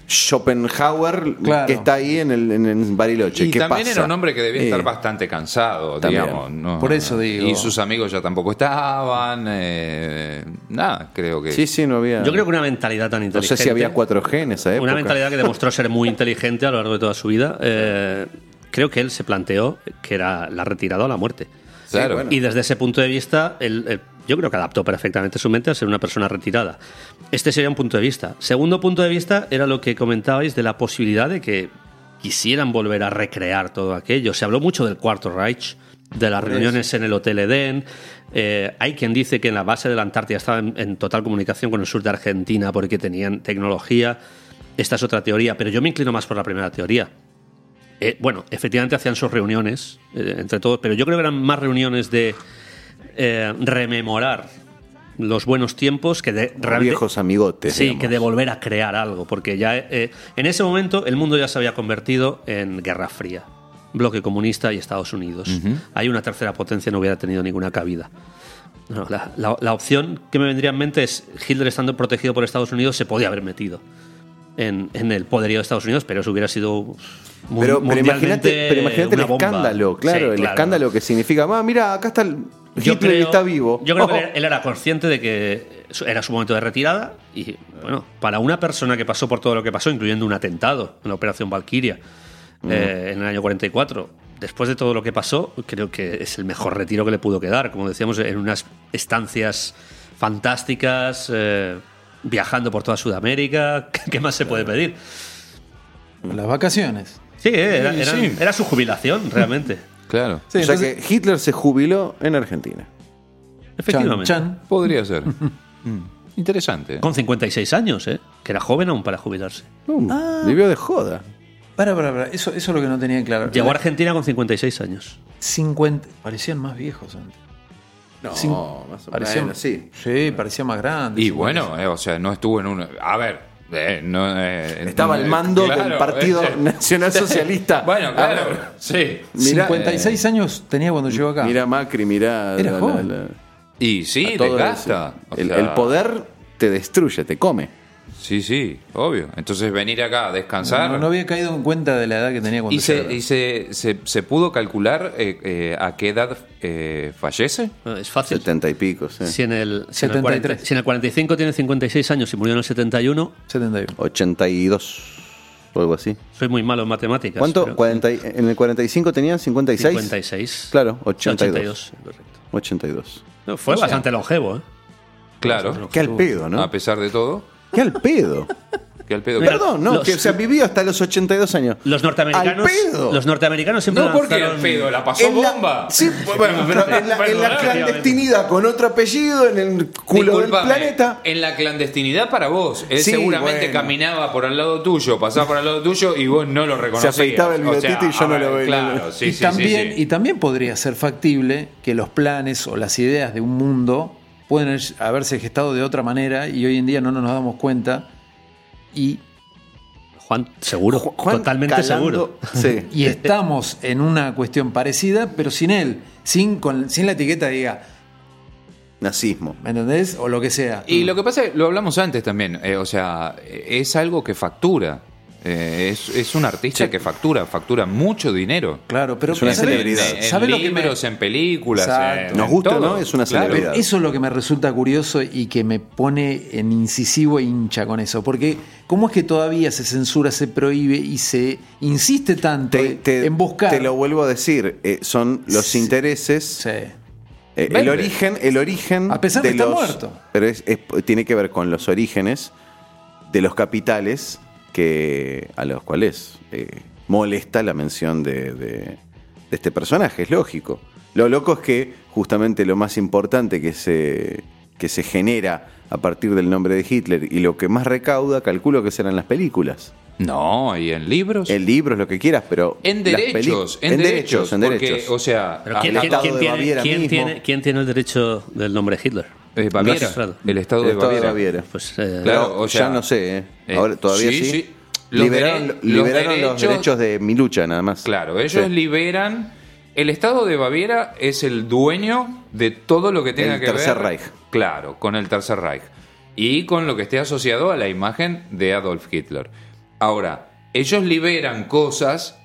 Schopenhauer Claro. que está ahí en, el, en, en Bariloche. Y ¿Qué también pasa? era un hombre que debía Eh, estar bastante cansado, también. digamos. ¿no? Por eso digo. Y sus amigos ya tampoco estaban. eh, nada, creo que. Sí, sí, no había. Yo creo que una mentalidad tan No inteligente. sé si había 4G en esa época. Una mentalidad que demostró ser muy inteligente a lo largo de toda su vida. eh, creo que él se planteó que era la retirada o la muerte. Claro. bueno. Y desde ese punto de vista, él, él- yo creo que adaptó perfectamente su mente a ser una persona retirada. Este sería un punto de vista. Segundo punto de vista era lo que comentabais de la posibilidad de que quisieran volver a recrear todo aquello. Se habló mucho del Cuarto Reich, de las reuniones en el Hotel Edén. Eh, hay quien dice que en la base de la Antártida estaban en total comunicación con el sur de Argentina porque tenían tecnología. Esta es otra teoría, pero yo me inclino más por la primera teoría. Eh, bueno, efectivamente hacían sus reuniones eh, entre todos, pero yo creo que eran más reuniones de eh, rememorar los buenos tiempos que de Como viejos amigotes. Sí, digamos. que de volver a crear algo, porque ya eh, en ese momento el mundo ya se había convertido en Guerra Fría, bloque comunista y Estados Unidos. Hay una tercera potencia no hubiera tenido ninguna cabida. No, la, la- la opción que me vendría en mente es Hitler estando protegido por Estados Unidos se podía haber metido en, en el poderío de Estados Unidos, pero eso hubiera sido Pero, pero imagínate, pero imagínate el bomba. escándalo, claro, Sí, el escándalo que significa, ah, mira, acá está el Yo Hitler creo- está vivo. Yo creo que él- era consciente de que era su momento de retirada y, bueno, para una persona que pasó por todo lo que pasó, incluyendo un atentado en la Operación Valkyria Mm. eh, en el año 44, después de todo lo que pasó, creo que es el mejor retiro que le pudo quedar. Como decíamos, en unas estancias fantásticas, eh, viajando por toda Sudamérica. ¿Qué más se puede pedir? Las vacaciones. Sí, era, Sí, era- sí. era su jubilación, realmente. Claro. Sí, o sea entonces- que Hitler se jubiló en Argentina. Efectivamente. Chan, chan. Podría ser. Mm. Interesante. ¿eh? Con 56 años, ¿eh? que era joven aún para jubilarse. Uh, Ah. Vivió de joda. Para, para, para. Eso, eso es lo que no tenía claro. Llegó a Argentina con 56 años. 50. Parecían más viejos antes. No, Cin- más o parecían, menos, sí. Sí, parecía más grande. Y bueno, eh, o sea, no estuvo en un. A ver. Eh, no, eh, Estaba al eh, mando claro, del Partido eh, Nacional Socialista. Bueno, claro. A ver, Sí. Mirá, 56 años tenía cuando llegó acá. Mira Macri, mira. Era joven. Y sí. O El, sea, el poder te destruye, te come. Sí, sí, obvio. Entonces venir acá a descansar. no, no había caído en cuenta de la edad que tenía cuando ¿Y, se, y se, se, se pudo calcular eh, eh, a qué edad eh, fallece? Es fácil. Setenta y pico, sí. Si en, el, si, en el 73. 40 si en el 45 tiene 56 años y murió en el 71, 71. 82 o algo así. soy muy malo en matemáticas. ¿Cuánto? pero- 40 y- en el 45 tenían 56. 56. Claro, 82. correcto. 82. No, fue bastante longevo, ¿eh? Claro. Qué al pedo, ¿no? A pesar de todo. Qué al pedo. Que al pedo. Mira, Perdón, no, los- que, o sea, vivió hasta los 82 años. Los norteamericanos, ¡Al pedo! los norteamericanos siempre No, porque lanzaron- al pedo, la pasó En la- bomba. sí, bueno, pero en la, en la Perdóname. clandestinidad con otro apellido en el culo Disculpame, del planeta. En la clandestinidad para vos. Él Sí, seguramente bueno. caminaba por al lado tuyo, pasaba por al lado tuyo y vos no lo reconocías. afeitaba el O sea, bigotito y yo a no ver, lo veía. Claro, sí, y, sí, también, sí, sí. y también podría ser factible que los planes o las ideas de un mundo pueden haberse gestado de otra manera y hoy en día no nos damos cuenta y, Juan, seguro, Juan totalmente calando- seguro. Sí. y estamos en una cuestión parecida, pero sin él, sin, con, sin la etiqueta de diga, Nazismo. ¿me entendés? O lo que sea. Y lo que pasa es, lo hablamos antes también, eh, o sea, es algo que factura. Eh, es, es un artista que factura, factura mucho dinero. Claro, pero Es una ¿sabe- celebridad. En, en ¿sabe lo que me- en películas. En- Nos gusta todo. no, es una Claro. celebridad. Eso es lo que me resulta curioso y que me pone en incisivo e hincha con eso. Porque, ¿cómo es que todavía se censura, se prohíbe y se insiste tanto Te, te- en buscar? te lo vuelvo a decir, eh, son los Sí. intereses, Sí. eh, el origen, el origen A pesar de los, muerto. pero es- es- tiene que ver con los orígenes de los capitales que a los cuales eh, molesta la mención de, este personaje, es lógico. Lo loco es que justamente lo más importante que se, que se genera a partir del nombre de Hitler y lo que más recauda, calculo que serán las películas. No, y en libros. El libro es lo que quieras, pero. en derechos, en, derechos, en porque, derechos. o sea, ¿quién, la- quién- de tiene, Baviera quién mismo. tiene- quién tiene el derecho del nombre Hitler? eh, Baviera, el estado, El de, Estado Baviera. de Baviera. Pues, eh, Claro, o sea, ya no sé, ¿eh? eh, Ahora todavía sí. sí, sí. Los liberaron dere- liberaron los los derechos- derechos de Milucha, nada más. Claro, ellos Sí. liberan el Estado de Baviera es el dueño de todo lo que tenga El que Tercer ver. Reich. Claro, con el Tercer Reich. Y con lo que esté asociado a la imagen de Adolf Hitler. Ahora, ellos liberan cosas.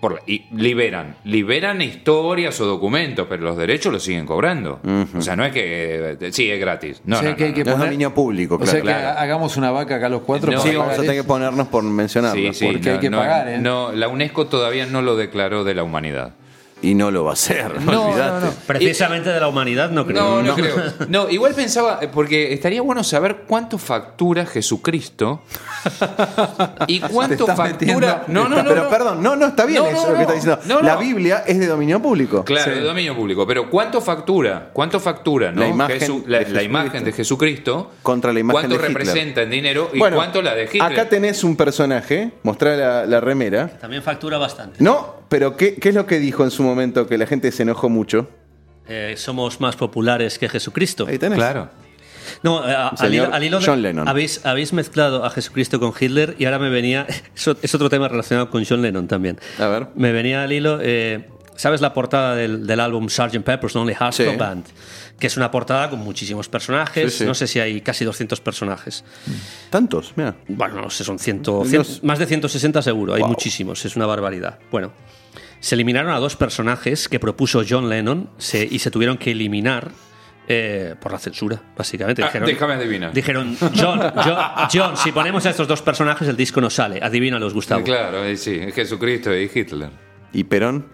Por, la- y liberan, liberan historias o documentos, pero los derechos los siguen cobrando. O sea, no es que eh, sí es gratis. No, O sea, no, que hay no, que No es poner- dominio público, O claro. sea que claro. hagamos una vaca acá los cuatro No, para Sí, vamos a tener que ponernos por mencionarlo. Sí, sí, porque hay no, que no, pagar, ¿eh? no, la UNESCO todavía no lo declaró de la humanidad. Y no lo va a hacer, No, no, no. Precisamente de la humanidad no creo. No, no, creo. No, igual pensaba, eh, porque estaría bueno saber cuánto factura Jesucristo y cuánto factura. No, no, no. pero no. pno, no, no, está bien No, eso no, lo que no. está diciendo. No, La no. Biblia es de dominio público. Claro, Sí. de dominio público. Pero ¿cuánto factura? ¿Cuánto factura, no? La imagen Jesu- la, de la Jesucristo. imagen de Jesucristo. Contra la imagen ¿Cuánto de Hitler. representa en dinero y Bueno, cuánto la de Hitler? Acá tenés un personaje, mostrá la, la remera. También factura bastante. No, pero ¿qué, ¿qué es lo que dijo en su momento que la gente se enojó mucho? Eh, somos más populares que Jesucristo. Ahí tenés. Claro. No, a- al hilo, al hilo de- John Lennon. Habéis, habéis mezclado a Jesucristo con Hitler y ahora me venía. eso- es otro tema relacionado con John Lennon también. A ver. Me venía al hilo. eh, ¿Sabes la portada del, del álbum Sgt. Pepper's Lonely Hearts Sí. Club Band? Que es una portada con muchísimos personajes. Sí, sí. No sé si hay casi 200 personajes. Tantos, mira. Bueno, no sé, son 100, 100 Dios. más de 160 seguro. Hay Wow. muchísimos, es una barbaridad. Bueno, se eliminaron a dos personajes que propuso John Lennon se- y se tuvieron que eliminar eh, por la censura, básicamente. Ah, Dijeron, déjame adivinar. Dijeron, John, John, John, si ponemos a estos dos personajes, el disco no sale. Adivínalos, Gustavo. Claro, sí, es Jesucristo y Hitler. ¿Y Perón?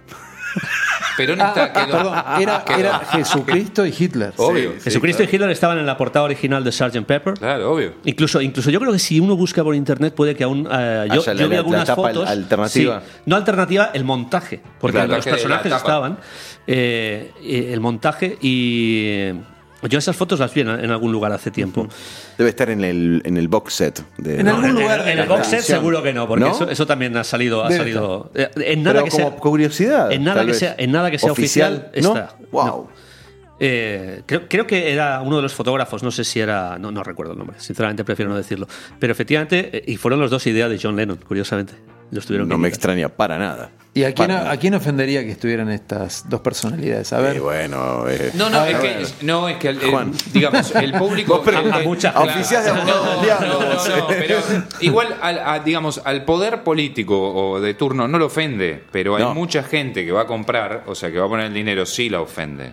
Perón Ah, está, quedó- perdón, era, quedó- era Jesucristo y Hitler. Obvio. Sí, Jesucristo y Hitler estaban en la portada original de Sgt. Pepper. Claro, obvio. Incluso, incluso yo creo que si uno busca por internet puede que aún eh, yo, la- yo vi algunas la fotos alternativa. sí. no alternativa el montaje porque Claro, los personajes estaban eh, eh, el montaje y yo esas fotos las vi en, en algún lugar hace tiempo Debe estar en el, en el box set. De, En No, algún lugar en, de en la el box set seguro que no porque ¿No? Eso, eso también ha salido ha Debe salido eh, en nada Pero que como sea curiosidad. en nada tal que vez. sea en nada que sea oficial, ¿no? está Wow. No. Eh, creo, creo que era uno de los fotógrafos, no sé si era, no, no recuerdo el nombre, sinceramente prefiero no decirlo, pero efectivamente, eh, y fueron los dos ideas de John Lennon, curiosamente, los tuvieron No que me quitar. extraña para nada. ¿Y a quién, a quién ofendería que estuvieran estas dos personalidades? A ver. Eh, bueno, eh, No, no, A es que, no, es que el- Juan. digamos, el público. A mucha claro. gente. Oficial de abogados no, del diablo, no, no, vos, no, pero igual, al, a, digamos, al poder político o de turno no lo ofende, pero hay No. mucha gente que va a comprar, o sea, que va a poner el dinero, sí la ofende.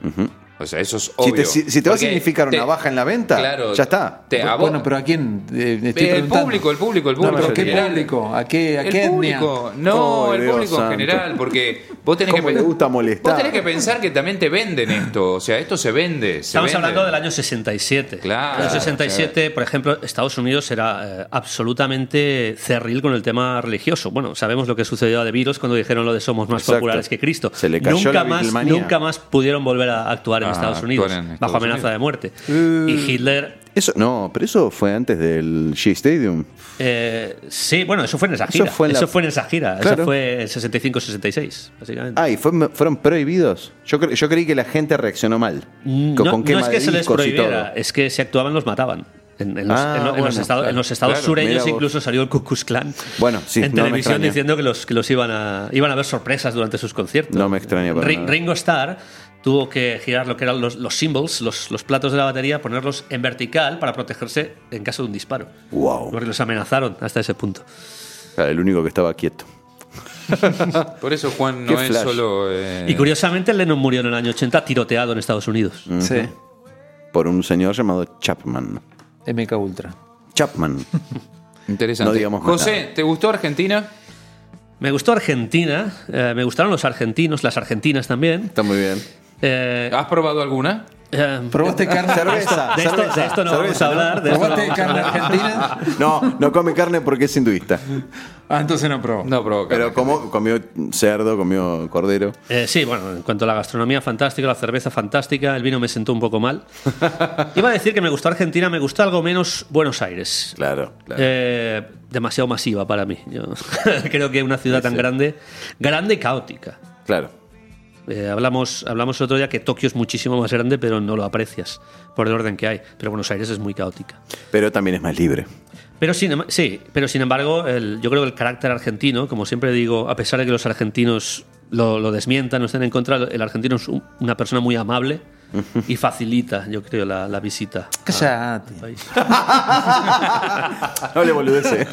O sea, eso es si, obvio. te, si- si te va a significar te- una baja en la venta, Claro, ya está. te- a vos- Bueno, pero ¿a quién? Eh, estoy el público, el público, el No, público. pero en ¿qué general. público? ¿A qué, a el qué etnia? público, no, Oh, el Dios público santo. en general, porque vos tenés ¿Cómo que le gusta molestar? Vos tenés que pensar que también te venden esto, o sea, esto se vende. se Estamos vende. hablando del año 67. Claro, En el 67, por ejemplo, Estados Unidos era eh, absolutamente cerril con el tema religioso. Bueno, sabemos lo que sucedió a The Beatles cuando dijeron lo de somos más Exacto. populares que Cristo. Se le cayó nunca la más, nunca más pudieron volver a actuar en Ah, Estados Unidos en Estados bajo amenaza Unidos. de muerte. Y Hitler Eso, no, pero eso fue antes del Shea Stadium. Eh, sí, bueno, eso fue en esa Eso gira. fue en la- Eso fue en esa gira. Claro. Eso fue el 65-66, básicamente. Ah, y fue- fueron prohibidos. Yo, cre- yo creí que la gente reaccionó mal. Mm, Con, no, con no es que se les prohibiera, es que si actuaban los mataban. En, en los, Ah, en lo- en los bueno, estados, claro, en los estados claro, sureños incluso salió el Ku Klux Klan Bueno, sí, en no televisión diciendo que los, que los iban, a, iban a ver sorpresas durante sus conciertos. No me extraña para Ri- nada. Ringo Starr tuvo que girar lo que eran los, los cymbals, los, los platos de la batería, ponerlos en vertical para protegerse en caso de un disparo. Wow. Porque los amenazaron hasta ese punto. Claro, el único que estaba quieto. Por eso Juan Qué no es flash. solo. eh, Y curiosamente Lennon murió en el año 80 tiroteado en Estados Unidos. Sí. Por un señor llamado Chapman. MK Ultra. Chapman. Interesante. No digamos José, nada. ¿te gustó Argentina? Me gustó Argentina, eh, me gustaron los argentinos, las argentinas también. Está muy bien. Eh, ¿Has probado alguna? eh, ¿Probaste carne? Cerveza. de, esto, cerveza, de esto no vamos cerveza, a hablar. de esto no ¿Probaste vamos carne hablar. argentina? No, no come carne porque es hinduista. Ah, entonces no probó. No probó Pero carne. como, comió cerdo, comió cordero. Eh, sí, bueno, en cuanto a la gastronomía fantástica, la cerveza fantástica, el vino me sentó un poco mal. Iba a decir que me gustó Argentina, me gustó algo menos Buenos Aires. Claro, claro. Eh, demasiado masiva para mí. Yo creo que una ciudad tan grande, grande y caótica. Claro. Eh, hablamos, hablamos el otro día que Tokio es muchísimo más grande, pero no lo aprecias por el orden que hay. Pero Buenos Aires es muy caótica. Pero también es más libre. Pero sin, em- sí, pero sin embargo, el- yo creo que el carácter argentino, como siempre digo, a pesar de que los argentinos lo, lo desmientan o estén en contra, el argentino es un- una persona muy amable y facilita, yo creo, la, la visita. Cállate. No le boludece.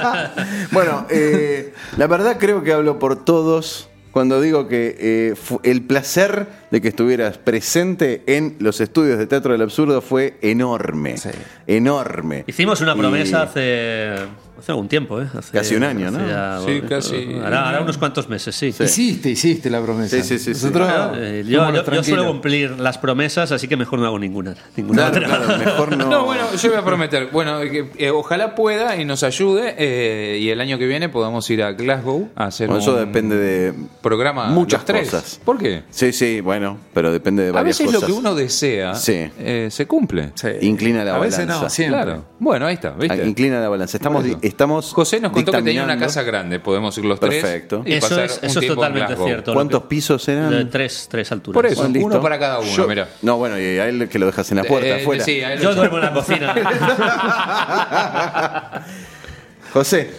bueno, eh, la verdad creo que hablo por todos cuando digo que eh, fu- el placer de que estuvieras presente en los estudios de Teatro del Absurdo fue enorme. Sí. Enorme. Hicimos una Y- promesa hace, hace algún tiempo, ¿eh? Hace- Casi un año, ¿no? ya- Sí, casi. Hará, hará unos cuantos meses, sí. Hiciste, hiciste la promesa. Sí, sí, sí, sí. Nosotros Eh, yo, yo- yo suelo cumplir las promesas, así que mejor no hago ninguna. ninguna Claro, otra. claro, mejor no. No, bueno, yo voy a prometer. Bueno, que, eh, ojalá pueda y nos ayude eh, y el año que viene podamos ir a Glasgow a hacer Bueno, eso un depende de programa muchas tres. cosas. ¿Por qué? Sí, sí, bueno, pero depende de A varias veces cosas. lo que uno desea Sí. eh, se cumple. Sí. Inclina la A veces balanza. no, siempre. Claro. Bueno, ahí está, ¿viste? Inclina la balanza. Estamos. Estamos José nos contó que tenía una casa grande. Podemos ir los tres. Perfecto. y Eso pasar es, un eso es totalmente cierto. ¿Cuántos pisos eran? De tres, tres alturas. Por eso, Bueno, uno para cada uno, Yo- mira. No, bueno, y a él que lo dejas en la puerta, Eh, afuera. sí, Yo lo- duermo en la cocina. José,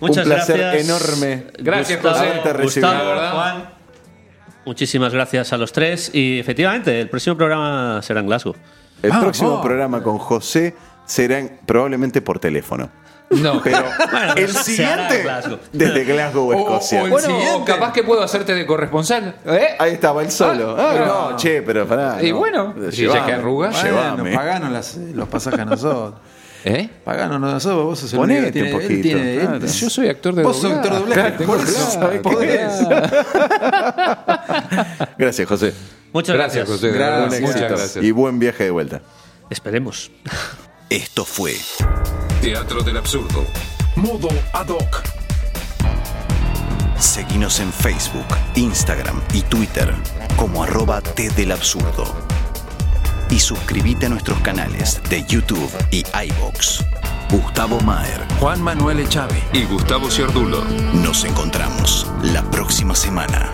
Muchas un placer gracias. enorme. Gracias, Gustavo, José. Gustavo, verdad. Juan, muchísimas gracias a los tres. Y efectivamente, el próximo programa será en Glasgow. El próximo programa con José será en- probablemente por teléfono. No. Pero el siguiente Glasgow. desde Glasgow, O- Escocia. o bueno, o capaz que puedo hacerte de corresponsal. ¿Eh? Ahí estaba el solo. Ah, Ah, no. no, che, pero pará. Y no. bueno, si Llevame, ya que arrugas. Bueno, Llevame. paganos las- los pasajes a nosotros. ¿Eh? Paganos nosotros, vos sos el Ponete único que tiene- un poquito, tiene- él- claro. Yo soy actor de Vos sos actor de doblaje, Claro, podés. Gracias, José. Muchas Gracias, gracias. José. Gracias. Muchas gracias. Y buen viaje de vuelta. Esperemos. Esto fue Teatro del Absurdo. Modo ad hoc. Seguinos en Facebook, Instagram y Twitter como arroba T del Absurdo. Y suscríbete a nuestros canales de YouTube y iBox. Gustavo Maher. Juan Manuel Echave. Y Gustavo Ciardulo. Nos encontramos la próxima semana.